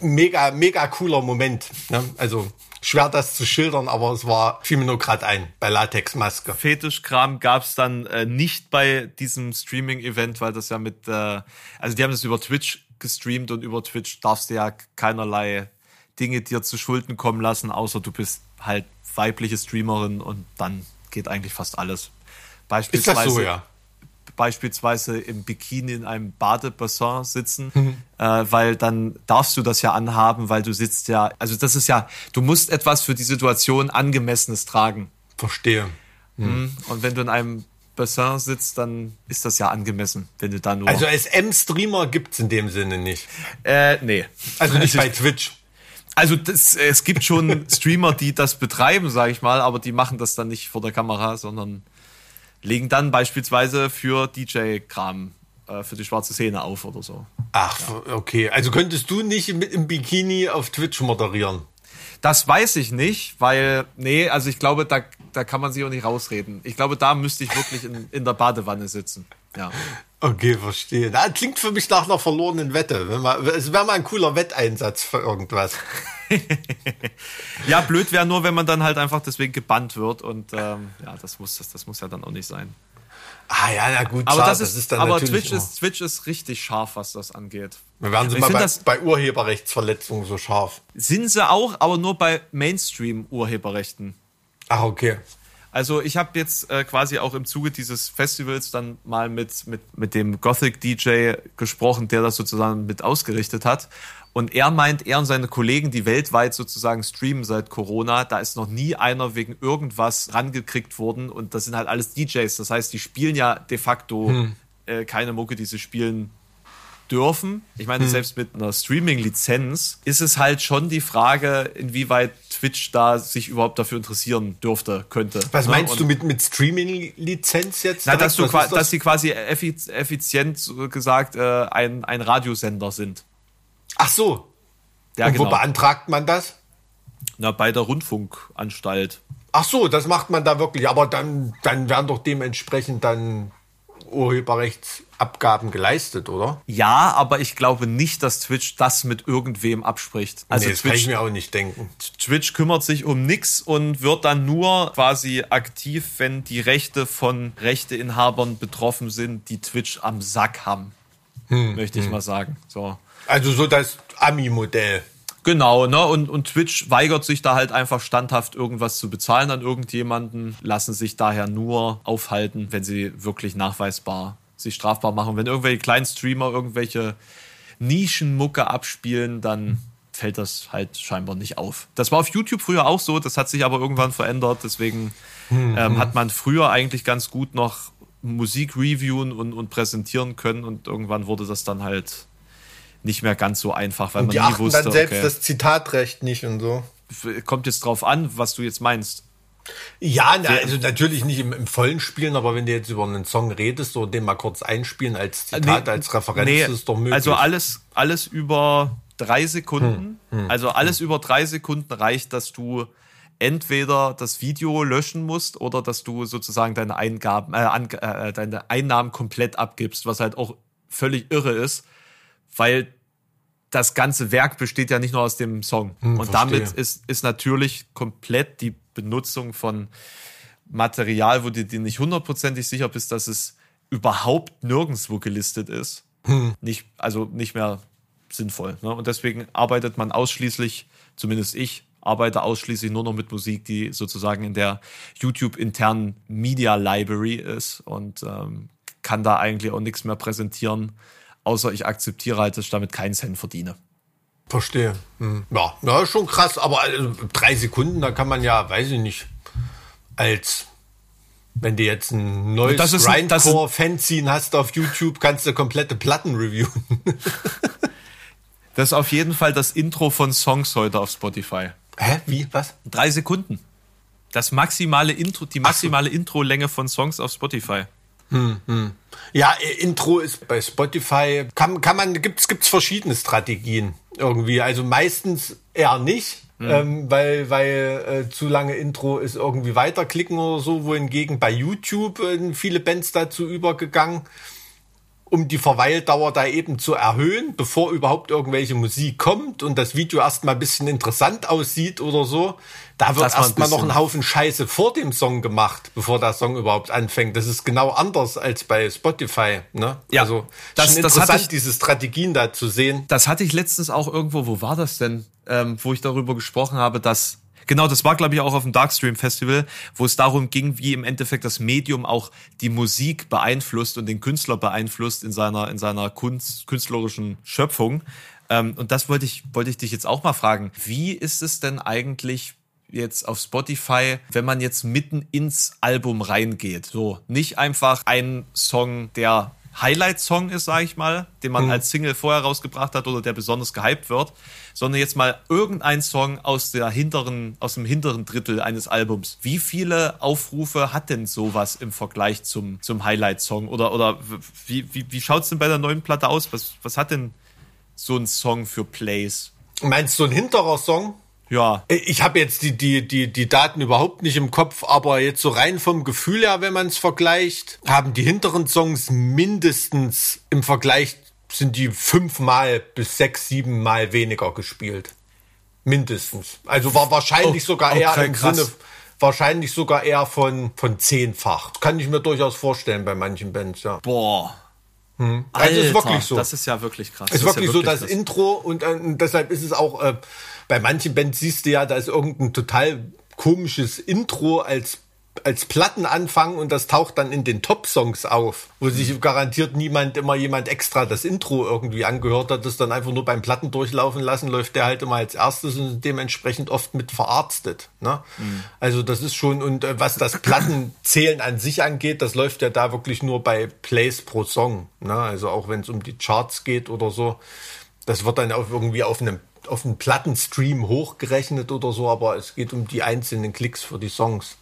mega, mega cooler Moment. Ne? Also schwer, das zu schildern, aber es war, fiel mir nur gerade ein, bei Latexmaske.
Fetischkram gab's dann äh, nicht bei diesem Streaming-Event, weil das ja mit, äh, also die haben das über Twitch gestreamt und über Twitch darfst du ja keinerlei Dinge dir zu Schulden kommen lassen, außer du bist halt weibliche Streamerin und dann geht eigentlich fast alles.
Beispielsweise, Ist das so, ja?
Beispielsweise im Bikini in einem Badebassin sitzen, mhm. äh, weil dann darfst du das ja anhaben, weil du sitzt ja, also das ist ja, du musst etwas für die Situation angemessenes tragen.
Verstehe.
Mhm. Und wenn du in einem Bassin sitzt, dann ist das ja angemessen, wenn du da nur.
Also SM-Streamer gibt es in dem Sinne nicht.
Äh, nee.
Also nicht bei Twitch.
Also das, es gibt schon Streamer, die das betreiben, sage ich mal, aber die machen das dann nicht vor der Kamera, sondern legen dann beispielsweise für DJ-Kram äh, für die schwarze Szene auf oder so.
Ach, ja. okay. Also könntest du nicht mit im Bikini auf Twitch moderieren?
Das weiß ich nicht, weil, nee, also ich glaube, da, da kann man sich auch nicht rausreden. Ich glaube, da müsste ich wirklich in, in der Badewanne sitzen. Ja.
Okay, verstehe. Das klingt für mich nach einer verlorenen Wette. es wäre mal ein cooler Wetteinsatz für irgendwas.
ja, blöd wäre nur, wenn man dann halt einfach deswegen gebannt wird und ähm, ja, das muss, das, das muss ja dann auch nicht sein.
Ah ja, na gut,
aber, klar, das ist, das ist aber Twitch, ist, Twitch ist richtig scharf, was das angeht.
Wir werden sie mal bei, bei, Urheberrechtsverletzungen so scharf.
Sind sie auch, aber nur bei Mainstream-Urheberrechten.
Ach, okay.
Also ich habe jetzt äh, quasi auch im Zuge dieses Festivals dann mal mit, mit, mit dem Gothic-DJ gesprochen, der das sozusagen mit ausgerichtet hat. Und er meint, er und seine Kollegen, die weltweit sozusagen streamen seit Corona, da ist noch nie einer wegen irgendwas rangekriegt worden. Und das sind halt alles DJs. Das heißt, die spielen ja de facto hm. äh, keine Mucke, die sie spielen dürfen. Ich meine, hm. selbst mit einer Streaming-Lizenz ist es halt schon die Frage, inwieweit Twitch da sich überhaupt dafür interessieren dürfte, könnte.
Was ne? meinst Und du mit, mit Streaming-Lizenz jetzt?
Na, dass, du, das? dass sie quasi effizient gesagt äh, ein, ein Radiosender sind.
Ach so. Ja, Und genau. wo beantragt man das?
Na, bei der Rundfunkanstalt.
Ach so, das macht man da wirklich. Aber dann, dann werden doch dementsprechend dann Urheberrechtsabgaben geleistet, oder?
Ja, aber ich glaube nicht, dass Twitch das mit irgendwem abspricht.
Also nee, das Twitch, kann ich mir auch nicht denken.
Twitch kümmert sich um nichts und wird dann nur quasi aktiv, wenn die Rechte von Rechteinhabern betroffen sind, die Twitch am Sack haben. Hm, möchte ich hm. mal sagen. So.
Also so das Ami-Modell.
Genau, ne? Und, und Twitch weigert sich da halt einfach standhaft irgendwas zu bezahlen an irgendjemanden, lassen sich daher nur aufhalten, wenn sie wirklich nachweisbar sich strafbar machen. Wenn irgendwelche kleinen Streamer irgendwelche Nischenmucke abspielen, dann fällt das halt scheinbar nicht auf. Das war auf YouTube früher auch so, das hat sich aber irgendwann verändert, deswegen hm, ähm, hm. hat man früher eigentlich ganz gut noch Musik reviewen und, und präsentieren können und irgendwann wurde das dann halt nicht mehr ganz so einfach, weil und man nie wusste.
dann selbst okay, das Zitatrecht nicht und so.
Kommt jetzt drauf an, was du jetzt meinst.
Ja, na, also natürlich nicht im, im, vollen Spielen, aber wenn du jetzt über einen Song redest oder den mal kurz einspielen als Zitat, nee, als Referenz, nee, ist doch möglich.
Also alles, alles über drei Sekunden, hm, hm, also alles hm. über drei Sekunden reicht, dass du entweder das Video löschen musst oder dass du sozusagen deine Eingaben, äh, äh, deine Einnahmen komplett abgibst, was halt auch völlig irre ist weil das ganze Werk besteht ja nicht nur aus dem Song. Hm, und verstehe. damit ist, ist natürlich komplett die Benutzung von Material, wo du dir nicht hundertprozentig sicher bist, dass es überhaupt nirgendwo gelistet ist, hm. nicht, also nicht mehr sinnvoll. Ne? Und deswegen arbeitet man ausschließlich, zumindest ich, arbeite ausschließlich nur noch mit Musik, die sozusagen in der YouTube-internen Media Library ist und ähm, kann da eigentlich auch nichts mehr präsentieren, außer ich akzeptiere halt, dass ich damit keinen Cent verdiene.
Verstehe. Hm. Ja, na, schon krass, aber also, drei Sekunden, da kann man ja, weiß ich nicht, als wenn du jetzt ein neues Grindcore-Fanzine hast auf YouTube, kannst du komplette Platten reviewen.
das ist auf jeden Fall das Intro von Songs heute auf Spotify.
Hä? Wie? Was?
Drei Sekunden. Das maximale Intro, die maximale so. Intro-Länge von Songs auf Spotify.
Hm, hm. Ja, äh, Intro ist bei Spotify, kann, kann man, gibt's, gibt's verschiedene Strategien irgendwie. Also meistens eher nicht. Mhm. Ähm, weil weil äh, zu lange Intro ist irgendwie weiterklicken oder so, wohingegen bei YouTube äh, viele Bands dazu übergegangen. Um die Verweildauer da eben zu erhöhen, bevor überhaupt irgendwelche Musik kommt und das Video erstmal ein bisschen interessant aussieht oder so. Da wird erstmal noch ein Haufen Scheiße vor dem Song gemacht, bevor der Song überhaupt anfängt. Das ist genau anders als bei Spotify. Ne?
Ja,
also
das,
ist interessant, ich, diese Strategien da zu sehen.
Das hatte ich letztens auch irgendwo, wo war das denn, ähm, wo ich darüber gesprochen habe, dass Genau, das war, glaube ich, auch auf dem Darkstream Festival, wo es darum ging, wie im Endeffekt das Medium auch die Musik beeinflusst und den Künstler beeinflusst in seiner, in seiner Kunst, künstlerischen Schöpfung. Ähm, und das wollte ich, wollte ich dich jetzt auch mal fragen. Wie ist es denn eigentlich jetzt auf Spotify, wenn man jetzt mitten ins Album reingeht? So, nicht einfach ein Song, der Highlight-Song ist, sage ich mal, den man mhm. als Single vorher rausgebracht hat oder der besonders gehypt wird, sondern jetzt mal irgendein Song aus der hinteren, aus dem hinteren Drittel eines Albums. Wie viele Aufrufe hat denn sowas im Vergleich zum, zum Highlight-Song? Oder, oder wie, wie, wie schaut's denn bei der neuen Platte aus? Was, was hat denn so ein Song für Plays?
Meinst du ein hinterer Song?
Ja.
Ich habe jetzt die, die, die, die Daten überhaupt nicht im Kopf, aber jetzt so rein vom Gefühl her, wenn man es vergleicht, haben die hinteren Songs mindestens im Vergleich sind die fünfmal bis sechs, sieben Mal weniger gespielt. Mindestens. Also war wahrscheinlich oh, sogar eher okay, im krass. Sinne, wahrscheinlich sogar eher von, von zehnfach. Das kann ich mir durchaus vorstellen bei manchen Bands, ja.
Boah.
Hm. Also Alter, ist wirklich so.
Das ist ja wirklich krass.
Es ist wirklich,
ja
wirklich so das krass. Intro und, äh, deshalb ist es auch äh, bei manchen Bands siehst du ja, da ist irgendein total komisches Intro als als Plattenanfang und das taucht dann in den Top-Songs auf, wo sich garantiert niemand immer jemand extra das Intro irgendwie angehört hat, das dann einfach nur beim Platten durchlaufen lassen, läuft der halt immer als erstes und dementsprechend oft mit verarztet. Ne? Mhm. Also das ist schon, und äh, was das Plattenzählen an sich angeht, das läuft ja da wirklich nur bei Plays pro Song. Ne? Also auch wenn es um die Charts geht oder so, das wird dann auch irgendwie auf einem auf einen Plattenstream hochgerechnet oder so, aber es geht um die einzelnen Klicks für die Songs.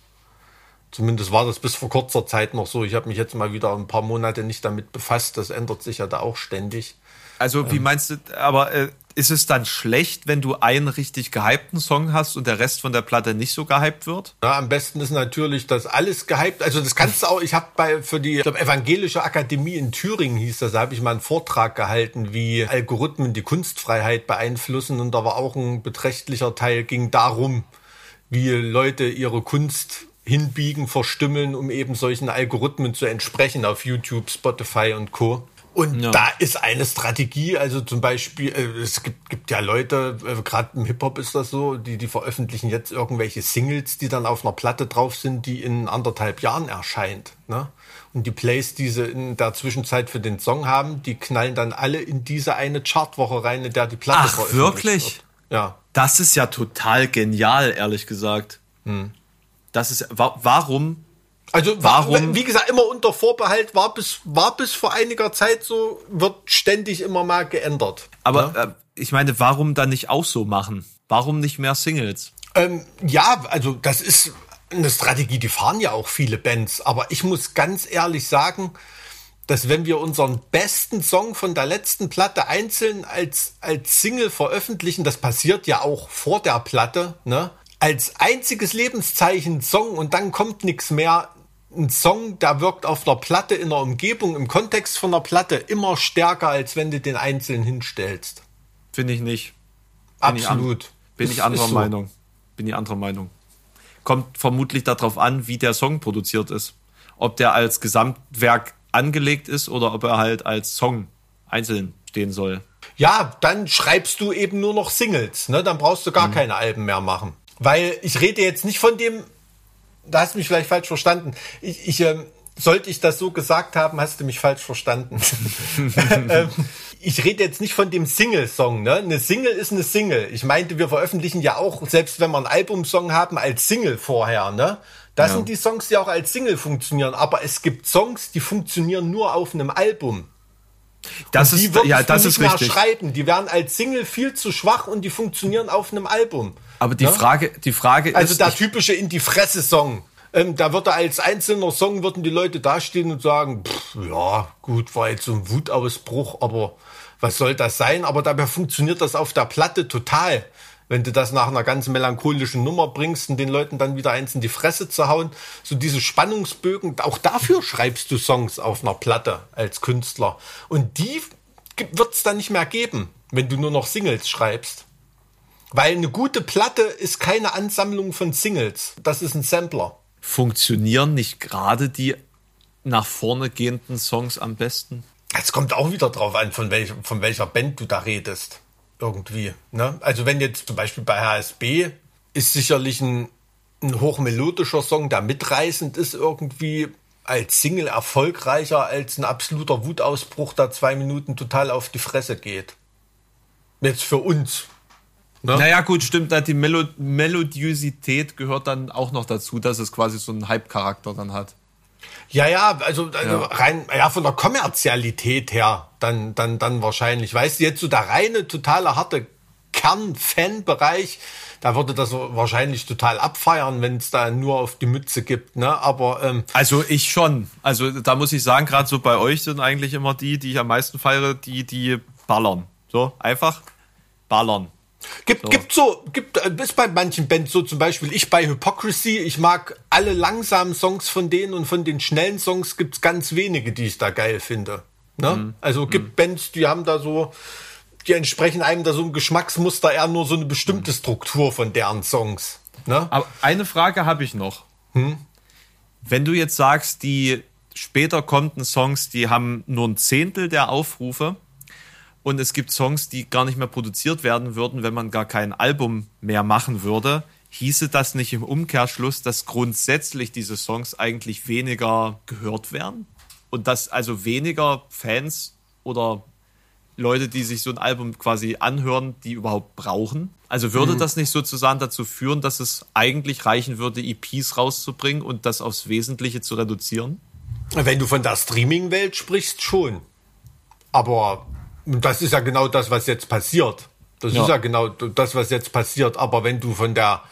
Zumindest war das bis vor kurzer Zeit noch so. Ich habe mich jetzt mal wieder ein paar Monate nicht damit befasst. Das ändert sich ja da auch ständig.
Also wie ähm. meinst du, aber äh, ist es dann schlecht, wenn du einen richtig gehypten Song hast und der Rest von der Platte nicht so gehypt wird?
Ja, am besten ist natürlich, dass alles gehypt, also das kannst du auch, ich habe bei für die glaub, Evangelische Akademie in Thüringen hieß das, da habe ich mal einen Vortrag gehalten, wie Algorithmen die Kunstfreiheit beeinflussen und da war auch ein beträchtlicher Teil ging darum, wie Leute ihre Kunst hinbiegen, verstümmeln, um eben solchen Algorithmen zu entsprechen auf YouTube, Spotify und Co. Und ja. da ist eine Strategie, also zum Beispiel, äh, es gibt, gibt ja Leute, äh, gerade im Hip-Hop ist das so, die, die veröffentlichen jetzt irgendwelche Singles, die dann auf einer Platte drauf sind, die in anderthalb Jahren erscheint. Ne? Und die Plays, die sie in der Zwischenzeit für den Song haben, die knallen dann alle in diese eine Chartwoche rein, in der die Platte
Ach, veröffentlicht wirklich? wird. Ja. Das ist ja total genial, ehrlich gesagt. Hm. Das ist, warum
also warum? Wie gesagt, immer unter Vorbehalt war bis war bis vor einiger Zeit so, wird ständig immer mal geändert.
Aber ja, äh, ich meine, warum dann nicht auch so machen? Warum nicht mehr Singles?
Ähm, ja, also das ist eine Strategie, die fahren ja auch viele Bands. Aber ich muss ganz ehrlich sagen, dass wenn wir unseren besten Song von der letzten Platte einzeln als, als Single veröffentlichen, das passiert ja auch vor der Platte, ne? Als einziges Lebenszeichen Song und dann kommt nichts mehr, ein Song, der wirkt auf der Platte in der Umgebung, im Kontext von der Platte immer stärker, als wenn du den einzeln hinstellst.
Finde ich nicht.
Bin Absolut.
Ich an, bin ich anderer so. Meinung. Bin ich anderer Meinung. Kommt vermutlich darauf an, wie der Song produziert ist. Ob der als Gesamtwerk angelegt ist oder ob er halt als Song einzeln stehen soll.
Ja, dann schreibst du eben nur noch Singles. Ne? Dann brauchst du gar mhm. keine Alben mehr machen. Weil ich rede jetzt nicht von dem da hast du mich vielleicht falsch verstanden. Ich, ich ähm, sollte ich das so gesagt haben, hast du mich falsch verstanden. ähm, ich rede jetzt nicht von dem Single-Song. Ne? Eine Single ist eine Single. Ich meinte, wir veröffentlichen ja auch, selbst wenn wir einen Albumsong haben, als Single vorher. Ne? Das ja. sind die Songs, die auch als Single funktionieren. Aber es gibt Songs, die funktionieren nur auf einem Album.
Das und ist, ja, das ist richtig.
schreiben. Die werden als Single viel zu schwach und die funktionieren auf einem Album.
Aber die ja? Frage, die Frage
also ist. Also der typische in die Fresse Song. Ähm, da wird er als einzelner Song, würden die Leute dastehen und sagen, pff, ja, gut, war jetzt so ein Wutausbruch, aber was soll das sein? Aber dabei funktioniert das auf der Platte total. Wenn du das nach einer ganz melancholischen Nummer bringst und den Leuten dann wieder eins in die Fresse zu hauen. So diese Spannungsbögen, auch dafür schreibst du Songs auf einer Platte als Künstler. Und die wird es dann nicht mehr geben, wenn du nur noch Singles schreibst. Weil eine gute Platte ist keine Ansammlung von Singles. Das ist ein Sampler.
Funktionieren nicht gerade die nach vorne gehenden Songs am besten?
Es kommt auch wieder drauf an, von, welch, von welcher Band du da redest. Irgendwie. Ne? Also wenn jetzt zum Beispiel bei HSB ist sicherlich ein, ein hochmelodischer Song, der mitreißend ist irgendwie als Single erfolgreicher als ein absoluter Wutausbruch, der zwei Minuten total auf die Fresse geht. Jetzt für uns.
Ne? Naja, gut, stimmt. Die Melo Melodiosität gehört dann auch noch dazu, dass es quasi so einen Hype-Charakter dann hat.
Ja, ja, also, also ja. rein, ja, von der Kommerzialität her, dann, dann, dann wahrscheinlich. Weißt du, jetzt so der reine, totale, harte Kern-Fan-Bereich, da würde das wahrscheinlich total abfeiern, wenn es da nur auf die Mütze gibt, ne? Aber ähm,
also ich schon. Also da muss ich sagen, gerade so bei euch sind eigentlich immer die, die ich am meisten feiere, die die ballern. So einfach ballern.
Gibt, so. gibt so, gibt, äh, ist bei manchen Bands so zum Beispiel, ich bei Hypocrisy, ich mag alle langsamen Songs von denen und von den schnellen Songs gibt's ganz wenige, die ich da geil finde. Ne? Mhm. Also gibt mhm. Bands, die haben da so, die entsprechen einem da so ein Geschmacksmuster, eher nur so eine bestimmte Struktur von deren Songs. Ne?
Aber eine Frage habe ich noch. Hm? Wenn du jetzt sagst, die später kommenden Songs, die haben nur ein Zehntel der Aufrufe, und es gibt Songs, die gar nicht mehr produziert werden würden, wenn man gar kein Album mehr machen würde. Hieße das nicht im Umkehrschluss, dass grundsätzlich diese Songs eigentlich weniger gehört werden? Und dass also weniger Fans oder Leute, die sich so ein Album quasi anhören, die überhaupt brauchen? Also würde mhm. das nicht sozusagen dazu führen, dass es eigentlich reichen würde, EPs rauszubringen und das aufs Wesentliche zu reduzieren?
Wenn du von der Streaming-Welt sprichst, schon. Aber das ist ja genau das, was jetzt passiert. Das ja. ist ja genau das, was jetzt passiert. Aber wenn du von der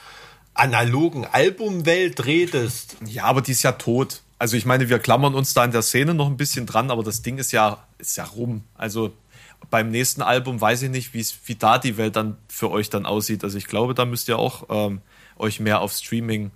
analogen Albumwelt redest.
Ja, aber die ist ja tot. Also ich meine, wir klammern uns da in der Szene noch ein bisschen dran, aber das Ding ist ja, ist ja rum. Also beim nächsten Album weiß ich nicht, wie da die Welt dann für euch dann aussieht. Also ich glaube, da müsst ihr auch ähm, euch mehr auf Streaming.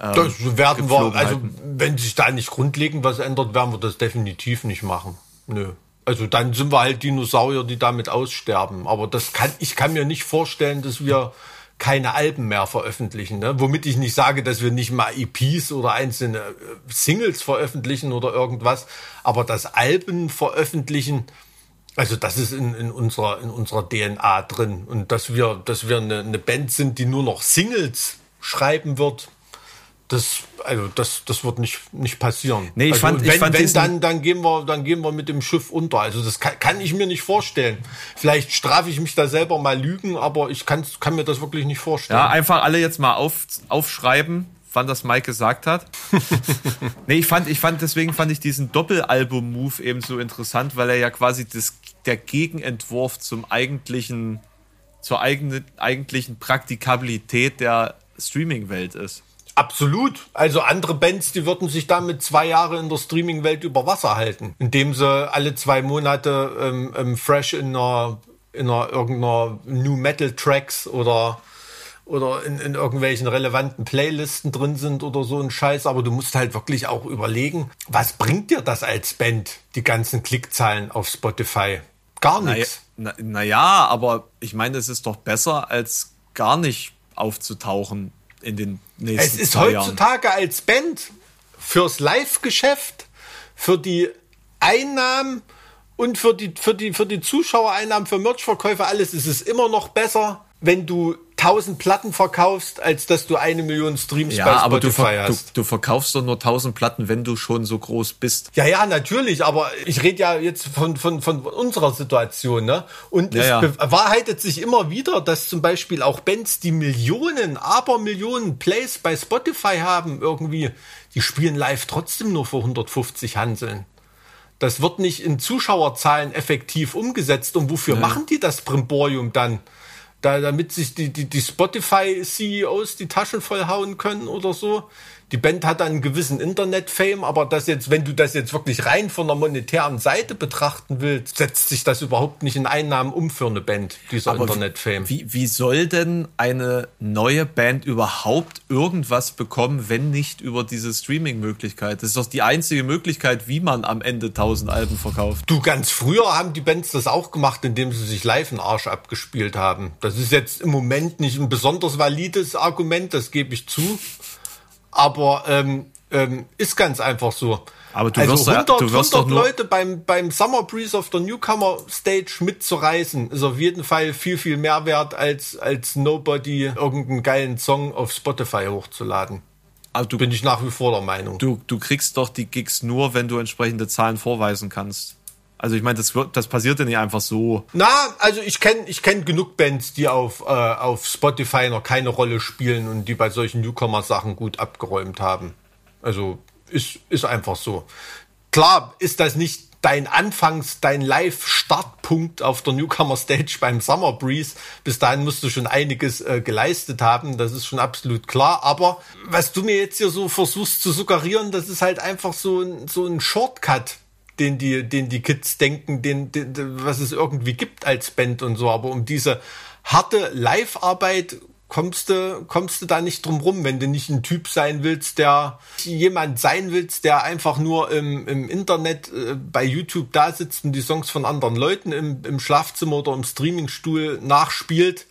Ähm, das werden wir, also wenn sich da nicht grundlegend was ändert, werden wir das definitiv nicht machen. Nö. Also dann sind wir halt Dinosaurier, die damit aussterben. Aber das kann, ich kann mir nicht vorstellen, dass wir keine Alben mehr veröffentlichen. Ne? Womit ich nicht sage, dass wir nicht mal EPs oder einzelne äh, Singles veröffentlichen oder irgendwas. Aber das Alben veröffentlichen, also das ist in, in, unserer, in unserer DNA drin. Und dass wir, dass wir eine, eine Band sind, die nur noch Singles schreiben wird, das, also das, das wird nicht, nicht passieren. Nee, ich also fand, wenn, ich fand wenn dann, dann gehen wir, dann gehen wir mit dem Schiff unter. Also das kann, kann ich mir nicht vorstellen. Vielleicht strafe ich mich da selber mal lügen, aber ich kann, kann mir das wirklich nicht vorstellen.
Ja, einfach alle jetzt mal auf, aufschreiben, wann das Mike gesagt hat. nee, ich fand, ich fand, deswegen fand ich diesen Doppelalbum-Move eben so interessant, weil er ja quasi das, der Gegenentwurf zum eigentlichen, zur eigenen, eigentlichen Praktikabilität der Streaming-Welt ist.
Absolut. Also andere Bands, die würden sich damit zwei Jahre in der Streaming-Welt über Wasser halten, indem sie alle zwei Monate ähm, ähm, fresh in einer, in einer irgendeiner New Metal Tracks oder oder in, in irgendwelchen relevanten Playlisten drin sind oder so ein Scheiß, aber du musst halt wirklich auch überlegen, was bringt dir das als Band, die ganzen Klickzahlen auf Spotify? Gar nichts.
Naja, na, na ja, aber ich meine, es ist doch besser, als gar nicht aufzutauchen in den nächsten
Es ist heutzutage Jahren. als Band fürs Live-Geschäft, für die Einnahmen und für die, für die, für die Zuschauereinnahmen, für Merchverkäufe, alles ist es immer noch besser, wenn du 1000 Platten verkaufst, als dass du eine Million Streams
ja, bei Spotify aber du, ver hast. Du, du, verkaufst doch nur 1000 Platten, wenn du schon so groß bist.
Ja, ja, natürlich, aber ich rede ja jetzt von, von, von unserer Situation, ne? Und ja, es ja. bewahrheitet sich immer wieder, dass zum Beispiel auch Bands, die Millionen, aber Millionen Plays bei Spotify haben, irgendwie, die spielen live trotzdem nur für 150 Hanseln. Das wird nicht in Zuschauerzahlen effektiv umgesetzt. Und wofür ja. machen die das Brimborium dann? Da, damit sich die, die, die Spotify-CEOs die Taschen vollhauen können oder so. Die Band hat einen gewissen Internet-Fame, aber das jetzt, wenn du das jetzt wirklich rein von der monetären Seite betrachten willst, setzt sich das überhaupt nicht in Einnahmen um für eine Band, dieser Internet-Fame.
Wie, wie soll denn eine neue Band überhaupt irgendwas bekommen, wenn nicht über diese Streaming-Möglichkeit? Das ist doch die einzige Möglichkeit, wie man am Ende 1000 Alben verkauft.
Du, ganz früher haben die Bands das auch gemacht, indem sie sich live einen Arsch abgespielt haben. Das ist jetzt im Moment nicht ein besonders valides Argument, das gebe ich zu. Aber ähm, ähm, ist ganz einfach so.
Aber du
also
wirst,
100,
du wirst
100
doch nur,
Leute beim, beim Summer Breeze of the Newcomer Stage mitzureißen, ist auf jeden Fall viel, viel mehr wert, als, als Nobody irgendeinen geilen Song auf Spotify hochzuladen.
also du,
Bin ich nach wie vor der Meinung.
du, du kriegst doch die Gigs nur, wenn du entsprechende Zahlen vorweisen kannst. Also ich meine, das, das passiert ja nicht einfach so.
Na, also ich kenne ich kenn genug Bands, die auf, äh, auf Spotify noch keine Rolle spielen und die bei solchen Newcomer-Sachen gut abgeräumt haben. Also ist, ist einfach so. Klar ist das nicht dein Anfangs-, dein Live-Startpunkt auf der Newcomer-Stage beim Summer Breeze. Bis dahin musst du schon einiges äh, geleistet haben, das ist schon absolut klar. Aber was du mir jetzt hier so versuchst zu suggerieren, das ist halt einfach so ein, so ein Shortcut den die, den die Kids denken, den, den, was es irgendwie gibt als Band und so. Aber um diese harte Live-Arbeit kommst du, kommst du da nicht drum rum, wenn du nicht ein Typ sein willst, der jemand sein willst, der einfach nur im, im Internet äh, bei YouTube da sitzt und die Songs von anderen Leuten im, im Schlafzimmer oder im Streamingstuhl nachspielt.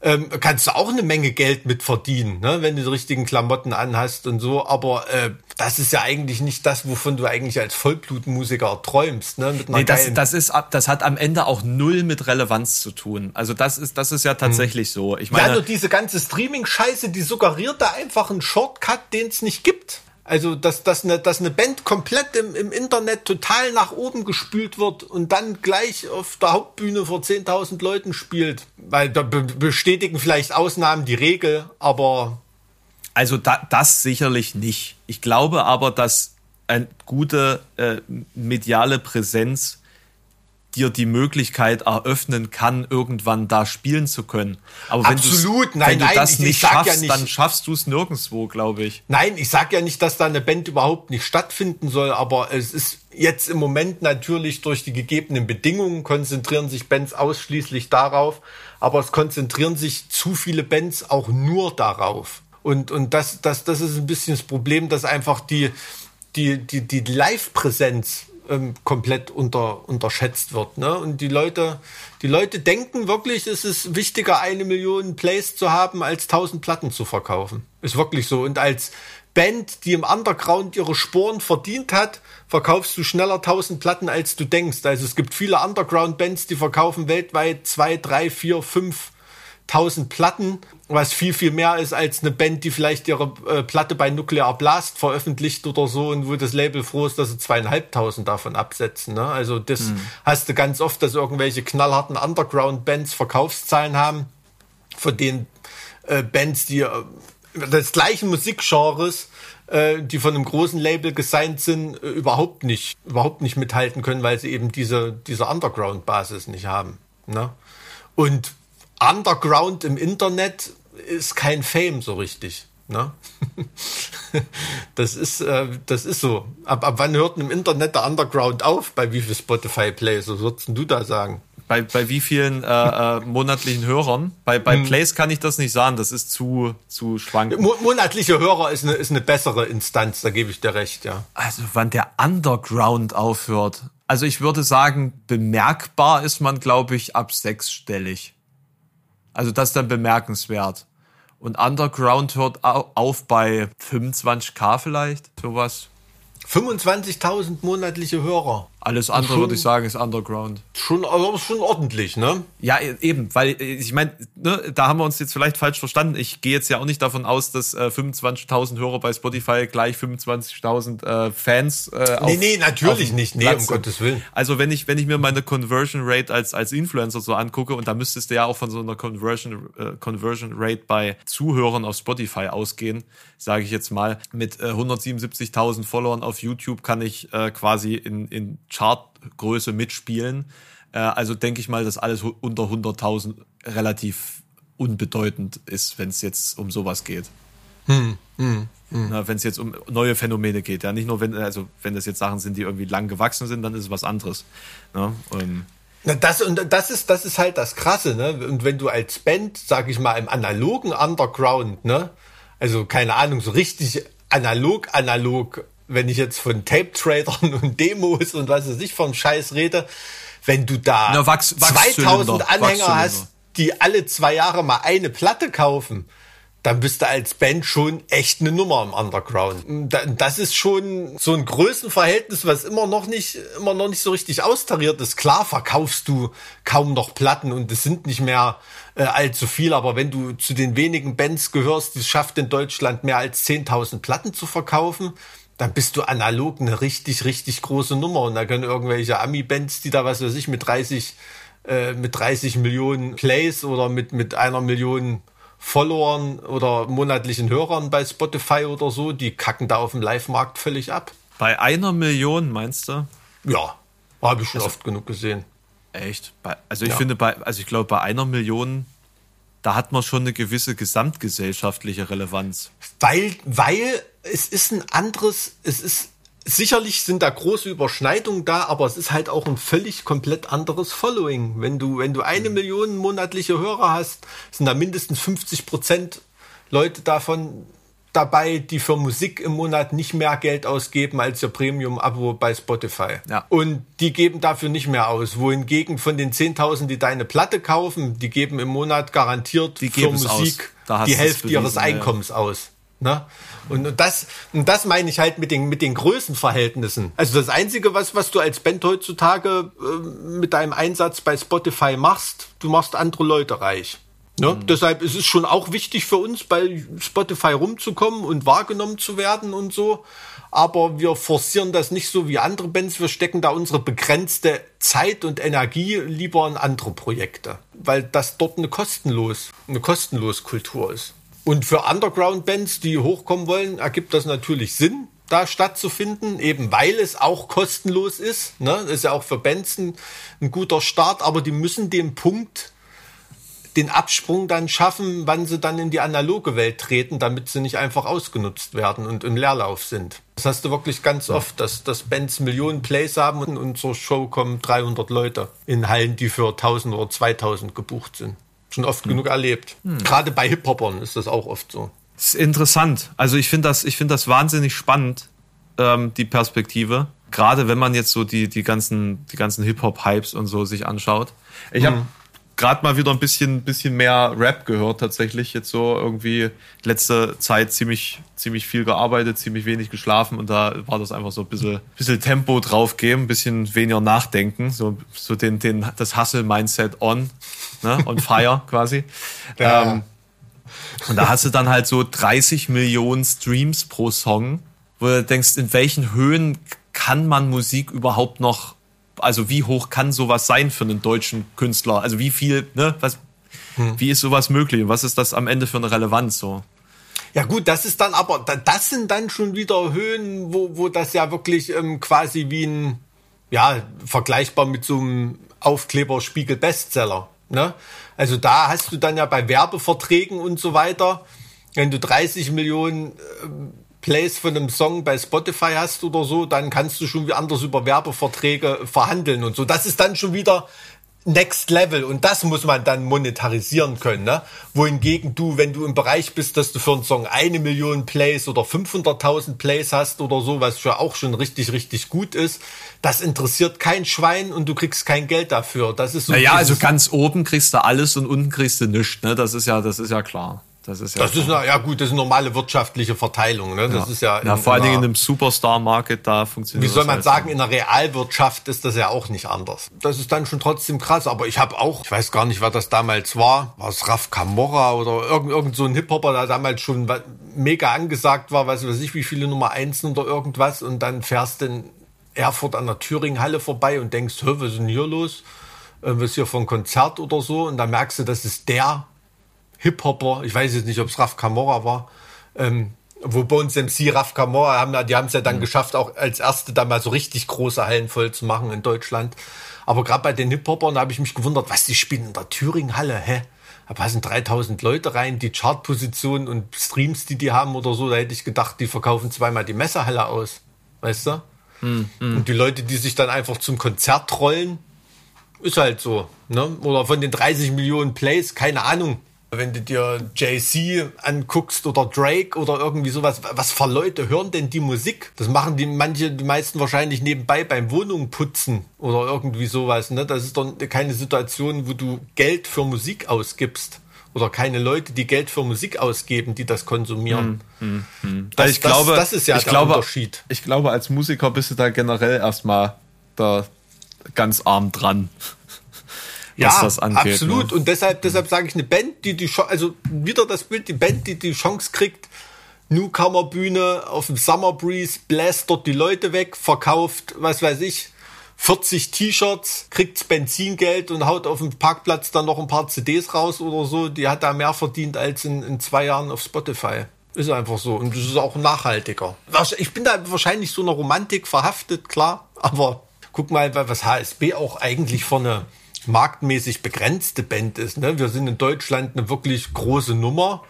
Ähm, kannst du auch eine Menge Geld mit verdienen, ne? wenn du die richtigen Klamotten anhast und so. Aber äh, das ist ja eigentlich nicht das, wovon du eigentlich als Vollblutmusiker träumst. Ne? Mit
Nee, das, das, ist, ab- das hat am Ende auch null mit Relevanz zu tun. Also das ist, das ist ja tatsächlich so. Ich
ja, nur
meine,
diese ganze Streaming-Scheiße, die suggeriert da einfach einen Shortcut, den es nicht gibt. Also, dass, dass, eine, dass eine Band komplett im, im Internet total nach oben gespült wird und dann gleich auf der Hauptbühne vor 10.000 Leuten spielt. Weil da be bestätigen vielleicht Ausnahmen die Regel, aber
also da, das sicherlich nicht. Ich glaube aber, dass eine gute äh, mediale Präsenz dir die Möglichkeit eröffnen kann, irgendwann da spielen zu können. Aber wenn,
Absolut, nein,
wenn du
nein,
das
ich- ich
nicht
ja
schaffst,
nicht-
dann schaffst du es nirgendwo, glaube ich.
Nein, ich sag ja nicht, dass da eine Band überhaupt nicht stattfinden soll, aber es ist jetzt im Moment natürlich durch die gegebenen Bedingungen konzentrieren sich Bands ausschließlich darauf, aber es konzentrieren sich zu viele Bands auch nur darauf. Und, und das, das, das ist ein bisschen das Problem, dass einfach die, die, die, die Live-Präsenz ähm, komplett unter, unterschätzt wird. Ne? Und die Leute, die Leute denken wirklich, es ist wichtiger, eine Million Plays zu haben, als tausend Platten zu verkaufen. Ist wirklich so. Und als Band, die im Underground ihre Sporen verdient hat, verkaufst du schneller tausend Platten, als du denkst. Also es gibt viele Underground-Bands, die verkaufen weltweit zwei, drei, vier, fünf 1000 Platten, was viel, viel mehr ist als eine Band, die vielleicht ihre äh, Platte bei Nuclear Blast veröffentlicht oder so und wo das Label froh ist, dass sie zweieinhalbtausend davon absetzen. Ne? Also das hast du ganz oft, dass irgendwelche knallharten Underground-Bands Verkaufszahlen haben, von denen äh, Bands, die äh, des gleichen Musikgenres, äh, die von einem großen Label gesigned sind, äh, überhaupt nicht, überhaupt nicht mithalten können, weil sie eben diese, diese Underground-Basis nicht haben. Ne? Und Underground im Internet ist kein Fame so richtig. Ne? das, ist, äh, das ist so. Ab, ab wann hört im Internet der Underground auf? Bei wie viel Spotify-Plays? Was würdest denn du da sagen?
Bei, bei wie vielen äh, äh, monatlichen Hörern? Bei,
Hm.
bei Plays kann ich das nicht sagen, das ist zu, zu schwankend.
Mo monatliche Hörer ist eine, ist eine bessere Instanz, da gebe ich dir recht, ja.
Also wann der Underground aufhört. Also ich würde sagen, bemerkbar ist man, glaube ich, ab sechsstellig. Also das ist dann bemerkenswert. Und Underground hört au- auf bei 25k vielleicht, sowas.
25.000 monatliche Hörer.
Alles andere
Schon-
würde ich sagen, ist Underground.
Schon, also schon ordentlich, ne?
Ja, e- eben, weil äh, ich meine, ne, da haben wir uns jetzt vielleicht falsch verstanden. Ich gehe jetzt ja auch nicht davon aus, dass äh, 25.000 Hörer bei Spotify gleich 25.000 äh, Fans äh, auf,
Nee, nee, natürlich nicht. Nee,
Platz
um. Gottes Willen.
Also wenn ich wenn ich mir meine Conversion Rate als als Influencer so angucke und da müsstest du ja auch von so einer Conversion äh, Conversion Rate bei Zuhörern auf Spotify ausgehen, sage ich jetzt mal, mit äh, 177.000 Followern auf YouTube kann ich äh, quasi in in Chartgröße mitspielen. Äh, also denke ich mal, dass alles unter 100.000 relativ unbedeutend ist, wenn es jetzt um sowas geht. Hm, hm, hm. Wenn es jetzt um neue Phänomene geht. Ja, nicht nur, wenn, also wenn das jetzt Sachen sind, die irgendwie lang gewachsen sind, dann ist es was anderes. Ja,
ähm, na, das, und das ist, das ist halt das Krasse, ne? Und wenn du als Band, sag ich mal, im analogen Underground, ne? Also, keine Ahnung, so richtig analog, analog, wenn ich jetzt von Tape-Tradern und Demos und was weiß ich von Scheiß rede, wenn du da
Na, Wachs,
2000 Anhänger hast, die alle zwei Jahre mal eine Platte kaufen, dann bist du als Band schon echt eine Nummer im Underground. Das ist schon so ein Größenverhältnis, was immer noch nicht, immer noch nicht so richtig austariert ist. Klar verkaufst du kaum noch Platten und es sind nicht mehr äh, allzu viel, aber wenn du zu den wenigen Bands gehörst, die es schafft in Deutschland mehr als 10.000 Platten zu verkaufen, dann bist du analog eine richtig, richtig große Nummer. Und da können irgendwelche Ami-Bands, die da, was weiß ich, mit 30, äh, mit 30 Millionen Plays oder mit, mit einer Million Followern oder monatlichen Hörern bei Spotify oder so, die kacken da auf dem Live-Markt völlig ab.
Bei einer Million, meinst du?
Ja, habe ich schon also, oft genug gesehen.
Echt? Also ich ja. finde, bei, also ich glaube, bei einer Million, da hat man schon eine gewisse gesamtgesellschaftliche Relevanz.
Weil, weil es ist ein anderes, es ist sicherlich sind da große Überschneidungen da, aber es ist halt auch ein völlig komplett anderes Following. Wenn du, wenn du eine mhm. Million monatliche Hörer hast, sind da mindestens 50 Prozent Leute davon dabei, die für Musik im Monat nicht mehr Geld ausgeben als ihr Premium-Abo bei Spotify. Ja. Und die geben dafür nicht mehr aus. Wohingegen von den 10.000, die deine Platte kaufen, die geben im Monat garantiert
die für Musik
die Hälfte ihres Einkommens ja. aus. Ne? Und das, und das meine ich halt mit den, mit den Größenverhältnissen. Also das Einzige, was, was du als Band heutzutage äh, mit deinem Einsatz bei Spotify machst, du machst andere Leute reich. Ne? Mhm. Deshalb ist es schon auch wichtig für uns, bei Spotify rumzukommen und wahrgenommen zu werden und so. Aber wir forcieren das nicht so wie andere Bands. Wir stecken da unsere begrenzte Zeit und Energie lieber in andere Projekte, weil das dort eine kostenlos, eine kostenlos Kultur ist. Und für Underground-Bands, die hochkommen wollen, ergibt das natürlich Sinn, da stattzufinden, eben weil es auch kostenlos ist. Ne? Das ist ja auch für Bands ein, ein guter Start, aber die müssen den Punkt, den Absprung dann schaffen, wann sie dann in die analoge Welt treten, damit sie nicht einfach ausgenutzt werden und im Leerlauf sind. Das hast du wirklich ganz oft, dass, dass Bands Millionen Plays haben und in zur Show kommen 300 Leute in Hallen, die für 1000 oder 2000 gebucht sind schon oft hm. genug erlebt. Hm. Gerade bei Hip-Hopern ist das auch oft so.
Das ist interessant. Also ich finde das, ich finde das wahnsinnig spannend, ähm, die Perspektive. Gerade wenn man jetzt so die, die ganzen, die ganzen Hip-Hop-Hypes und so sich anschaut. Ich habe hm gerade mal wieder ein bisschen, bisschen mehr Rap gehört, tatsächlich. Jetzt so irgendwie letzte Zeit ziemlich, ziemlich viel gearbeitet, ziemlich wenig geschlafen und da war das einfach so ein bisschen, bisschen Tempo draufgeben, ein bisschen weniger nachdenken, so, so den, den, das Hustle-Mindset on, ne, on fire quasi. Ja. Ähm, und da hast du dann halt so 30 Millionen Streams pro Song, wo du denkst, in welchen Höhen kann man Musik überhaupt noch also wie hoch kann sowas sein für einen deutschen Künstler? Also wie viel, ne, was, hm. wie ist sowas möglich? Was ist das am Ende für eine Relevanz so?
Ja gut, das ist dann aber, das sind dann schon wieder Höhen, wo, wo das ja wirklich ähm, quasi wie ein, ja, vergleichbar mit so einem Aufkleber-Spiegel-Bestseller. Ne? Also da hast du dann ja bei Werbeverträgen und so weiter, wenn du 30 Millionen ähm, Plays von einem Song bei Spotify hast oder so, dann kannst du schon wie anders über Werbeverträge verhandeln und so. Das ist dann schon wieder Next Level und das muss man dann monetarisieren können. Ne? Wohingegen du, wenn du im Bereich bist, dass du für einen Song eine Million Plays oder 500.000 Plays hast oder so, was ja auch schon richtig, richtig gut ist, das interessiert kein Schwein und du kriegst kein Geld dafür. Das ist so.
Naja, also ganz oben kriegst du alles und unten kriegst du nichts. Ne? Das ist ja, das ist ja klar.
Das ist ja, das ist eine, ja gut, das ist eine normale wirtschaftliche Verteilung. Ne? Das
ja.
ist ja,
ja vor allen Dingen in einem Superstar-Market da funktioniert.
Wie soll man halt sagen, in der Realwirtschaft ist das ja auch nicht anders. Das ist dann schon trotzdem krass. Aber ich habe auch, ich weiß gar nicht, wer das damals war, war es Raf Camorra oder irgend, irgend so ein Hip-Hopper, der damals schon mega angesagt war, weiß ich wie viele Nummer eins oder irgendwas und dann fährst du in Erfurt an der Thüringen-Halle vorbei und denkst, was ist denn hier los? Äh, was ist hier von Konzert oder so? Und dann merkst du, das ist der Hip-Hopper, ich weiß jetzt nicht, ob es Raf Kamora war, ähm, wo Bones MC Raf Kamora haben, die haben es ja dann mhm. geschafft, auch als erste da mal so richtig große Hallen voll zu machen in Deutschland. Aber gerade bei den Hip-Hopern habe ich mich gewundert, was die spielen in der Thüringen-Halle, hä? da passen 3000 Leute rein, die Chartpositionen und Streams, die die haben oder so, da hätte ich gedacht, die verkaufen zweimal die Messerhalle aus. Weißt du? Hm, hm. Und die Leute, die sich dann einfach zum Konzert trollen, ist halt so. Ne? Oder von den 30 Millionen Plays, keine Ahnung. Wenn du dir Jay-Z anguckst oder Drake oder irgendwie sowas, was für Leute hören denn die Musik? Das machen die manche, die meisten wahrscheinlich nebenbei beim Wohnung putzen oder irgendwie sowas. Ne? Das ist doch keine Situation, wo du Geld für Musik ausgibst. Oder keine Leute, die Geld für Musik ausgeben, die das konsumieren. Hm, hm, hm.
Das, ich glaube, das, das ist ja ich der glaube, Unterschied. Ich glaube, als Musiker bist du da generell erstmal da ganz arm dran
ja, das angeht. Absolut. Ne? Und deshalb, deshalb sage ich eine Band, die die also wieder das Bild, die Band, die die Chance kriegt, Newcomer-Bühne auf dem Summer Breeze, bläst dort die Leute weg, verkauft, was weiß ich, 40 T-Shirts, kriegt Benzingeld und haut auf dem Parkplatz dann noch ein paar CDs raus oder so. Die hat da mehr verdient als in, in zwei Jahren auf Spotify. Ist einfach so. Und das ist auch nachhaltiger. Ich bin da wahrscheinlich so einer Romantik verhaftet, klar. Aber guck mal, was HSB auch eigentlich für eine marktmäßig begrenzte Band ist. Ne? Wir sind in Deutschland eine wirklich große Nummer.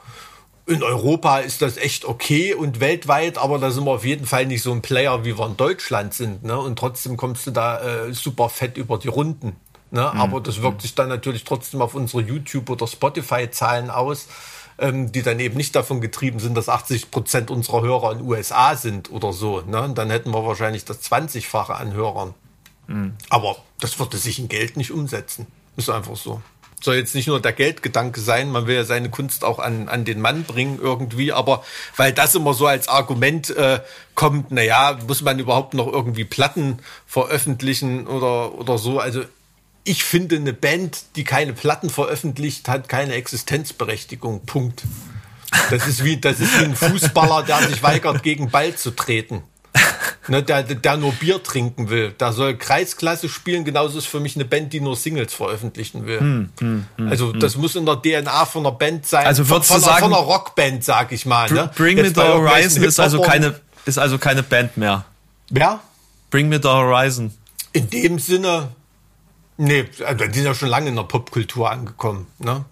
In Europa ist das echt okay und weltweit, aber da sind wir auf jeden Fall nicht so ein Player, wie wir in Deutschland sind. Ne? Und trotzdem kommst du da äh, super fett über die Runden. Ne? Mhm. Aber das wirkt sich dann natürlich trotzdem auf unsere YouTube- oder Spotify-Zahlen aus, ähm, die dann eben nicht davon getrieben sind, dass 80 Prozent unserer Hörer in den USA sind oder so. Ne? Und dann hätten wir wahrscheinlich das 20-fache an Hörern. Mhm. Aber das würde sich in Geld nicht umsetzen. Ist einfach so. Soll jetzt nicht nur der Geldgedanke sein, man will ja seine Kunst auch an, an den Mann bringen irgendwie, aber weil das immer so als Argument äh, kommt, naja, muss man überhaupt noch irgendwie Platten veröffentlichen oder, oder so. Also ich finde, eine Band, die keine Platten veröffentlicht, hat keine Existenzberechtigung. Punkt. Das ist wie, das ist wie ein Fußballer, der sich weigert, gegen Ball zu treten ne, der, der nur Bier trinken will. Da soll Kreisklasse spielen. Genauso ist für mich eine Band, die nur Singles veröffentlichen will. Hm, hm, hm, also hm. das muss in der DNA von einer Band sein.
Also würdest von,
du
sagen,
von einer Rockband, sag ich mal. Ne?
Bring Jetzt Me the Horizon ist also keine ist also keine Band mehr.
Wer?
Bring Me the Horizon.
In dem Sinne, nee, also die sind ja schon lange in der Popkultur angekommen. Ne?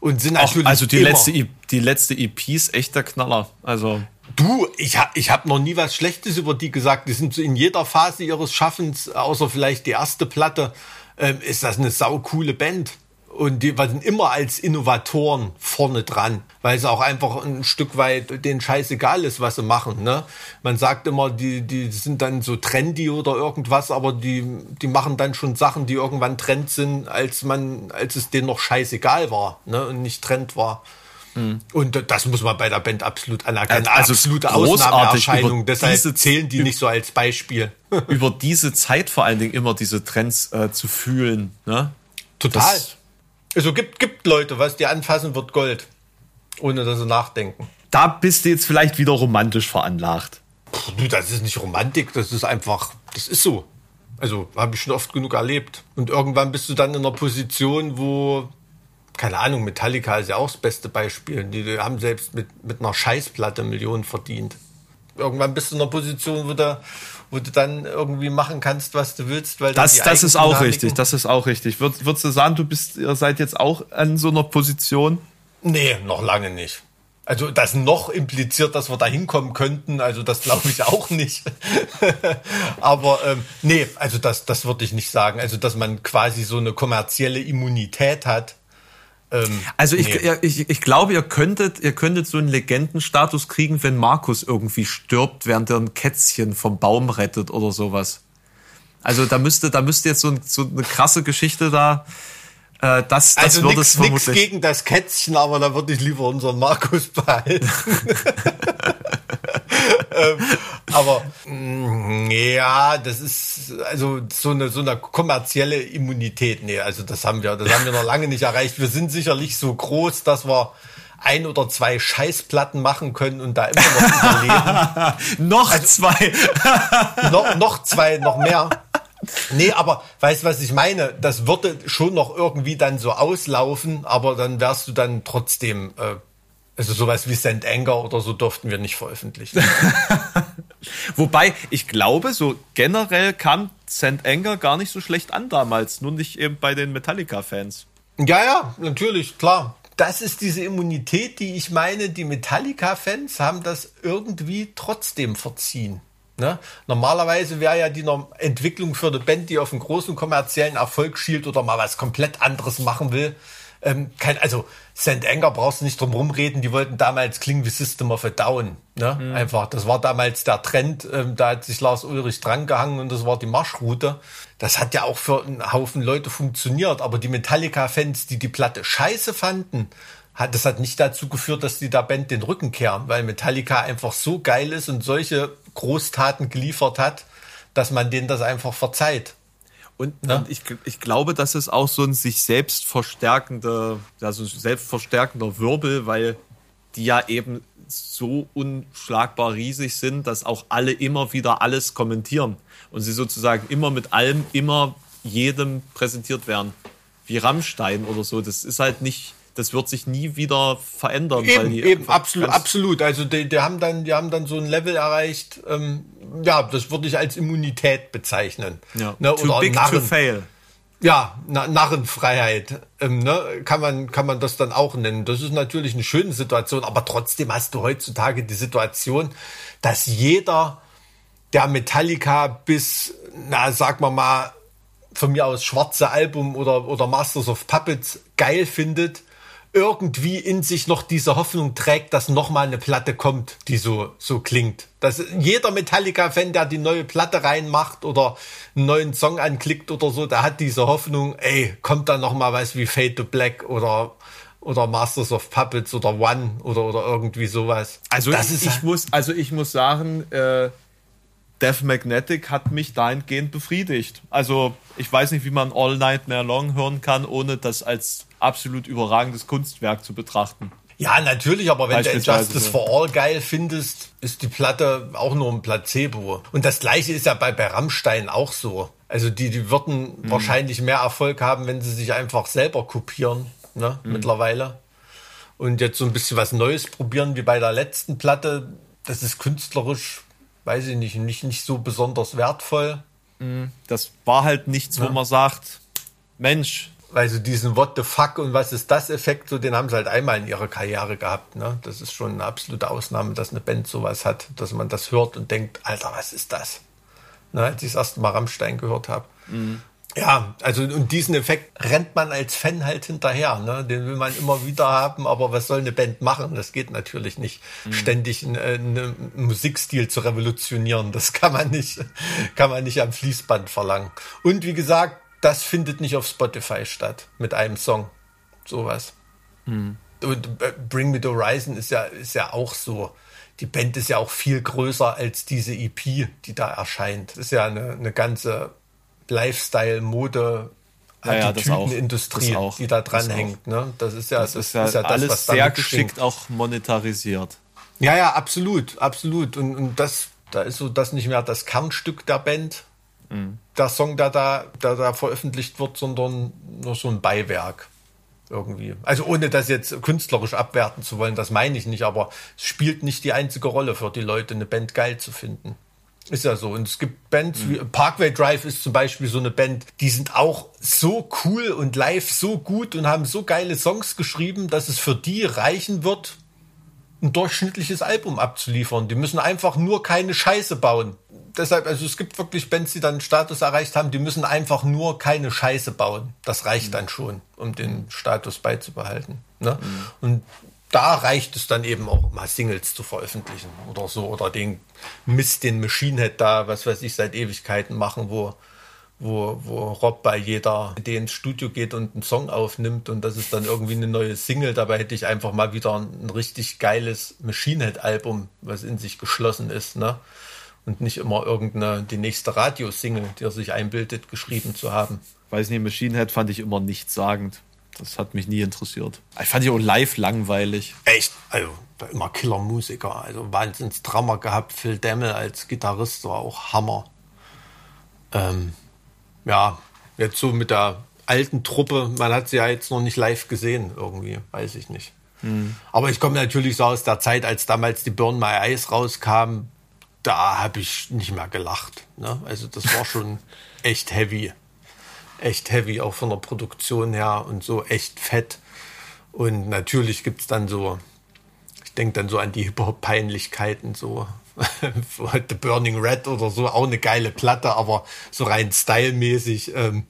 Und sind natürlich Auch, also die letzte die letzte EP ist echt der Knaller. Also
Du, ich habe ich hab noch nie was Schlechtes über die gesagt. Die sind so in jeder Phase ihres Schaffens, außer vielleicht die erste Platte, äh, ist das eine saukoole Band. Und die waren immer als Innovatoren vorne dran, weil es auch einfach ein Stück weit denen scheißegal ist, was sie machen. Ne? Man sagt immer, die, die sind dann so trendy oder irgendwas, aber die, die machen dann schon Sachen, die irgendwann Trend sind, als man, als es denen noch scheißegal war ne? und nicht Trend war. Mhm. Und das muss man bei der Band absolut anerkennen.
Also absolute Ausnahmeerscheinung.
Deshalb zählen die nicht so als Beispiel.
über diese Zeit vor allen Dingen immer diese Trends äh, zu fühlen. Ne?
Total. Das also gibt, gibt Leute, was die anfassen, wird Gold. Ohne dass sie nachdenken.
Da bist du jetzt vielleicht wieder romantisch veranlagt.
Puh, du, das ist nicht Romantik, das ist einfach, das ist so. Also habe ich schon oft genug erlebt. Und irgendwann bist du dann in einer Position, wo keine Ahnung, Metallica ist ja auch das beste Beispiel. Die haben selbst mit, mit einer Scheißplatte Millionen verdient. Irgendwann bist du in einer Position, wo du, wo du dann irgendwie machen kannst, was du willst, weil
das, das ist auch richtig. Das ist auch richtig. Würd, würdest du sagen, du bist, ihr seid jetzt auch an so einer Position?
Nee, noch lange nicht. Also das noch impliziert, dass wir da hinkommen könnten, also das glaube ich auch nicht. Aber ähm, nee, also das, das würde ich nicht sagen. Also dass man quasi so eine kommerzielle Immunität hat,
ähm, also ich, nee. ich, ich glaube, ihr könntet, ihr könntet so einen Legendenstatus kriegen, wenn Markus irgendwie stirbt, während er ein Kätzchen vom Baum rettet oder sowas. Also da müsste, da müsste jetzt so, ein, so eine krasse Geschichte da. Äh, das, das
also nix, es vermutlich. Nichts gegen das Kätzchen, aber da würde ich lieber unseren Markus behalten. ähm, aber mh, mm, ja, das ist also so eine so eine kommerzielle Immunität. Nee, also das haben wir, das haben wir noch lange nicht erreicht. Wir sind sicherlich so groß, dass wir ein oder zwei Scheißplatten machen können und da immer noch
überleben. noch also, zwei.
noch, noch zwei, noch mehr. Nee, aber weißt du, was ich meine? Das würde schon noch irgendwie dann so auslaufen, aber dann wärst du dann trotzdem äh, also sowas wie St. Anger oder so durften wir nicht veröffentlichen.
Wobei, ich glaube, so generell kam St. Anger gar nicht so schlecht an damals, nur nicht eben bei den Metallica-Fans.
Ja, ja, natürlich, klar. Das ist diese Immunität, die ich meine, die Metallica-Fans haben das irgendwie trotzdem verziehen. Ne? Normalerweise wäre ja die Entwicklung für eine Band, die auf einen großen kommerziellen Erfolg schielt oder mal was komplett anderes machen will. Ähm, kein, also St. Anger brauchst du nicht drum rumreden, die wollten damals klingen wie System of a Down. Ne? Mhm. Einfach, das war damals der Trend, ähm, da hat sich Lars Ulrich drangehangen und das war die Marschroute. Das hat ja auch für einen Haufen Leute funktioniert, aber die Metallica-Fans, die die Platte scheiße fanden, hat, das hat nicht dazu geführt, dass die der Band den Rücken kehren, weil Metallica einfach so geil ist und solche Großtaten geliefert hat, dass man denen das einfach verzeiht.
Und, ja. und ich, ich glaube, das ist auch so ein sich selbst verstärkender, also selbstverstärkender Wirbel, weil die ja eben so unschlagbar riesig sind, dass auch alle immer wieder alles kommentieren und sie sozusagen immer mit allem, immer jedem präsentiert werden. Wie Rammstein oder so. Das ist halt nicht, das wird sich nie wieder verändern.
Eben, eben absolut, absolut. Also die, die, haben dann, die haben dann so ein Level erreicht, ähm, ja, das würde ich als Immunität bezeichnen.
Ja. Ne, Too oder big Narren. to fail.
Ja, Na Narrenfreiheit, ähm, ne, kann man kann man das dann auch nennen. Das ist natürlich eine schöne Situation, aber trotzdem hast du heutzutage die Situation, dass jeder, der Metallica bis, na, sag mal mal, von mir aus schwarze Album oder oder Masters of Puppets geil findet, irgendwie in sich noch diese Hoffnung trägt, dass nochmal eine Platte kommt, die so, so klingt. Dass jeder Metallica-Fan, der die neue Platte reinmacht oder einen neuen Song anklickt oder so, der hat diese Hoffnung, ey, kommt da nochmal was wie Fade to Black oder oder Masters of Puppets oder One oder oder irgendwie sowas.
Also das ich, ich muss also ich muss sagen, äh, Death Magnetic hat mich dahingehend befriedigt. Also ich weiß nicht, wie man All Night More Long hören kann, ohne das als absolut überragendes Kunstwerk zu betrachten.
Ja, natürlich, aber wenn du Justice for All geil findest, ist die Platte auch nur ein Placebo. Und das gleiche ist ja bei, bei Rammstein auch so. Also die, die würden mhm. wahrscheinlich mehr Erfolg haben, wenn sie sich einfach selber kopieren, ne, mhm. mittlerweile. Und jetzt so ein bisschen was Neues probieren wie bei der letzten Platte. Das ist künstlerisch, weiß ich nicht, nicht, nicht so besonders wertvoll.
Mhm. Das war halt nichts, ja. wo man sagt, Mensch,
also diesen What the fuck und was ist das Effekt, so den haben sie halt einmal in ihrer Karriere gehabt. Ne? Das ist schon eine absolute Ausnahme, dass eine Band sowas hat, dass man das hört und denkt, Alter, was ist das? Ne? Als ich das erste Mal Rammstein gehört habe. Mhm. Ja, also und diesen Effekt rennt man als Fan halt hinterher. Ne? Den will man immer wieder haben, aber was soll eine Band machen? Das geht natürlich nicht. Mhm. Ständig einen, einen Musikstil zu revolutionieren, das kann man nicht, kann man nicht am Fließband verlangen. Und wie gesagt, das findet nicht auf Spotify statt mit einem Song. Sowas. Hm. Und äh, Bring Me the Horizon ist ja, ist ja auch so. Die Band ist ja auch viel größer als diese EP, die da erscheint. Das ist ja eine, eine ganze Lifestyle, Mode, Attitüdenindustrie, ja, die da dran hängt. Ne? Das ist ja,
das, das ist ja, ist ja alles das, sehr geschickt auch monetarisiert.
Ja, ja, absolut, absolut. Und, und das, da ist so das nicht mehr das Kernstück der Band, mhm. der Song, der da, der da veröffentlicht wird, sondern nur so ein Beiwerk irgendwie. Also ohne das jetzt künstlerisch abwerten zu wollen, das meine ich nicht, aber es spielt nicht die einzige Rolle für die Leute, eine Band geil zu finden. Ist ja so. Und es gibt Bands mhm. wie Parkway Drive ist zum Beispiel so eine Band, die sind auch so cool und live so gut und haben so geile Songs geschrieben, dass es für die reichen wird, ein durchschnittliches Album abzuliefern. Die müssen einfach nur keine Scheiße bauen deshalb, also es gibt wirklich Bands, die dann einen Status erreicht haben, die müssen einfach nur keine Scheiße bauen. Das reicht mhm. dann schon, um den Status beizubehalten. Ne? Mhm. Und da reicht es dann eben auch mal Singles zu veröffentlichen oder so oder den Mist, den Machine Head da, was weiß ich, seit Ewigkeiten machen, wo wo, wo Rob bei jeder Idee ins Studio geht und einen Song aufnimmt und das ist dann irgendwie eine neue Single. Dabei hätte ich einfach mal wieder ein, ein richtig geiles Machine Head Album, was in sich geschlossen ist, ne? und nicht immer irgendeine, die nächste Radiosingle, die er sich einbildet, geschrieben zu haben.
Weiß nicht, Machine Head fand ich immer nichtssagend. Das hat mich nie interessiert. Ich fand ich auch live langweilig.
Echt? Also, immer Killer-Musiker. Also, Wahnsinns-Drama gehabt. Phil Demmel als Gitarrist war auch Hammer. Ähm, ja, jetzt so mit der alten Truppe, man hat sie ja jetzt noch nicht live gesehen, irgendwie, weiß ich nicht. Hm. Aber ich komme natürlich so aus der Zeit, als damals die Burn My Eyes rauskam, da habe ich nicht mehr gelacht. Ne? Also das war schon echt heavy. Echt heavy, auch von der Produktion her und so echt fett. Und natürlich gibt es dann so, ich denke dann so an die Hip-Hop-Peinlichkeiten, so The Burning Red oder so, auch eine geile Platte, aber so rein stylmäßig ähm,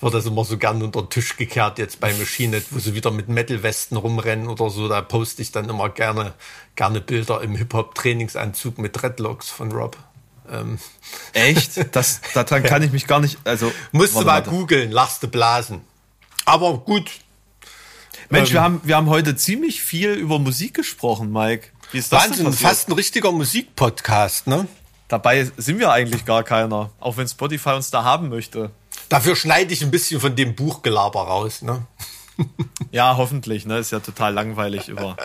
wird das immer so gern unter den Tisch gekehrt jetzt bei Machine, wo sie wieder mit Metal-Westen rumrennen oder so. Da poste ich dann immer gerne, gerne Bilder im Hip-Hop-Trainingsanzug mit Dreadlocks von Rob.
Ähm. Echt? Das, daran kann ich mich gar nicht. Also
musst du mal googeln, lachst du blasen. Aber gut.
Mensch, ähm, wir haben wir haben heute ziemlich viel über Musik gesprochen, Mike.
Wie ist das Wahnsinn, fast ein richtiger Musikpodcast, ne?
Dabei sind wir eigentlich gar keiner, auch wenn Spotify uns da haben möchte.
Dafür schneide ich ein bisschen von dem Buchgelaber raus, ne?
ja, hoffentlich, ne? Ist ja total langweilig über.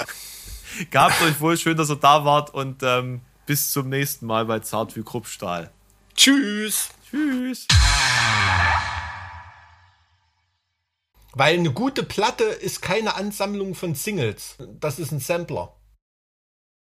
Gehabt euch wohl, schön, dass ihr da wart und ähm, bis zum nächsten Mal bei Zart wie Kruppstahl.
Tschüss.
Tschüss.
Weil eine gute Platte ist keine Ansammlung von Singles. Das ist ein Sampler.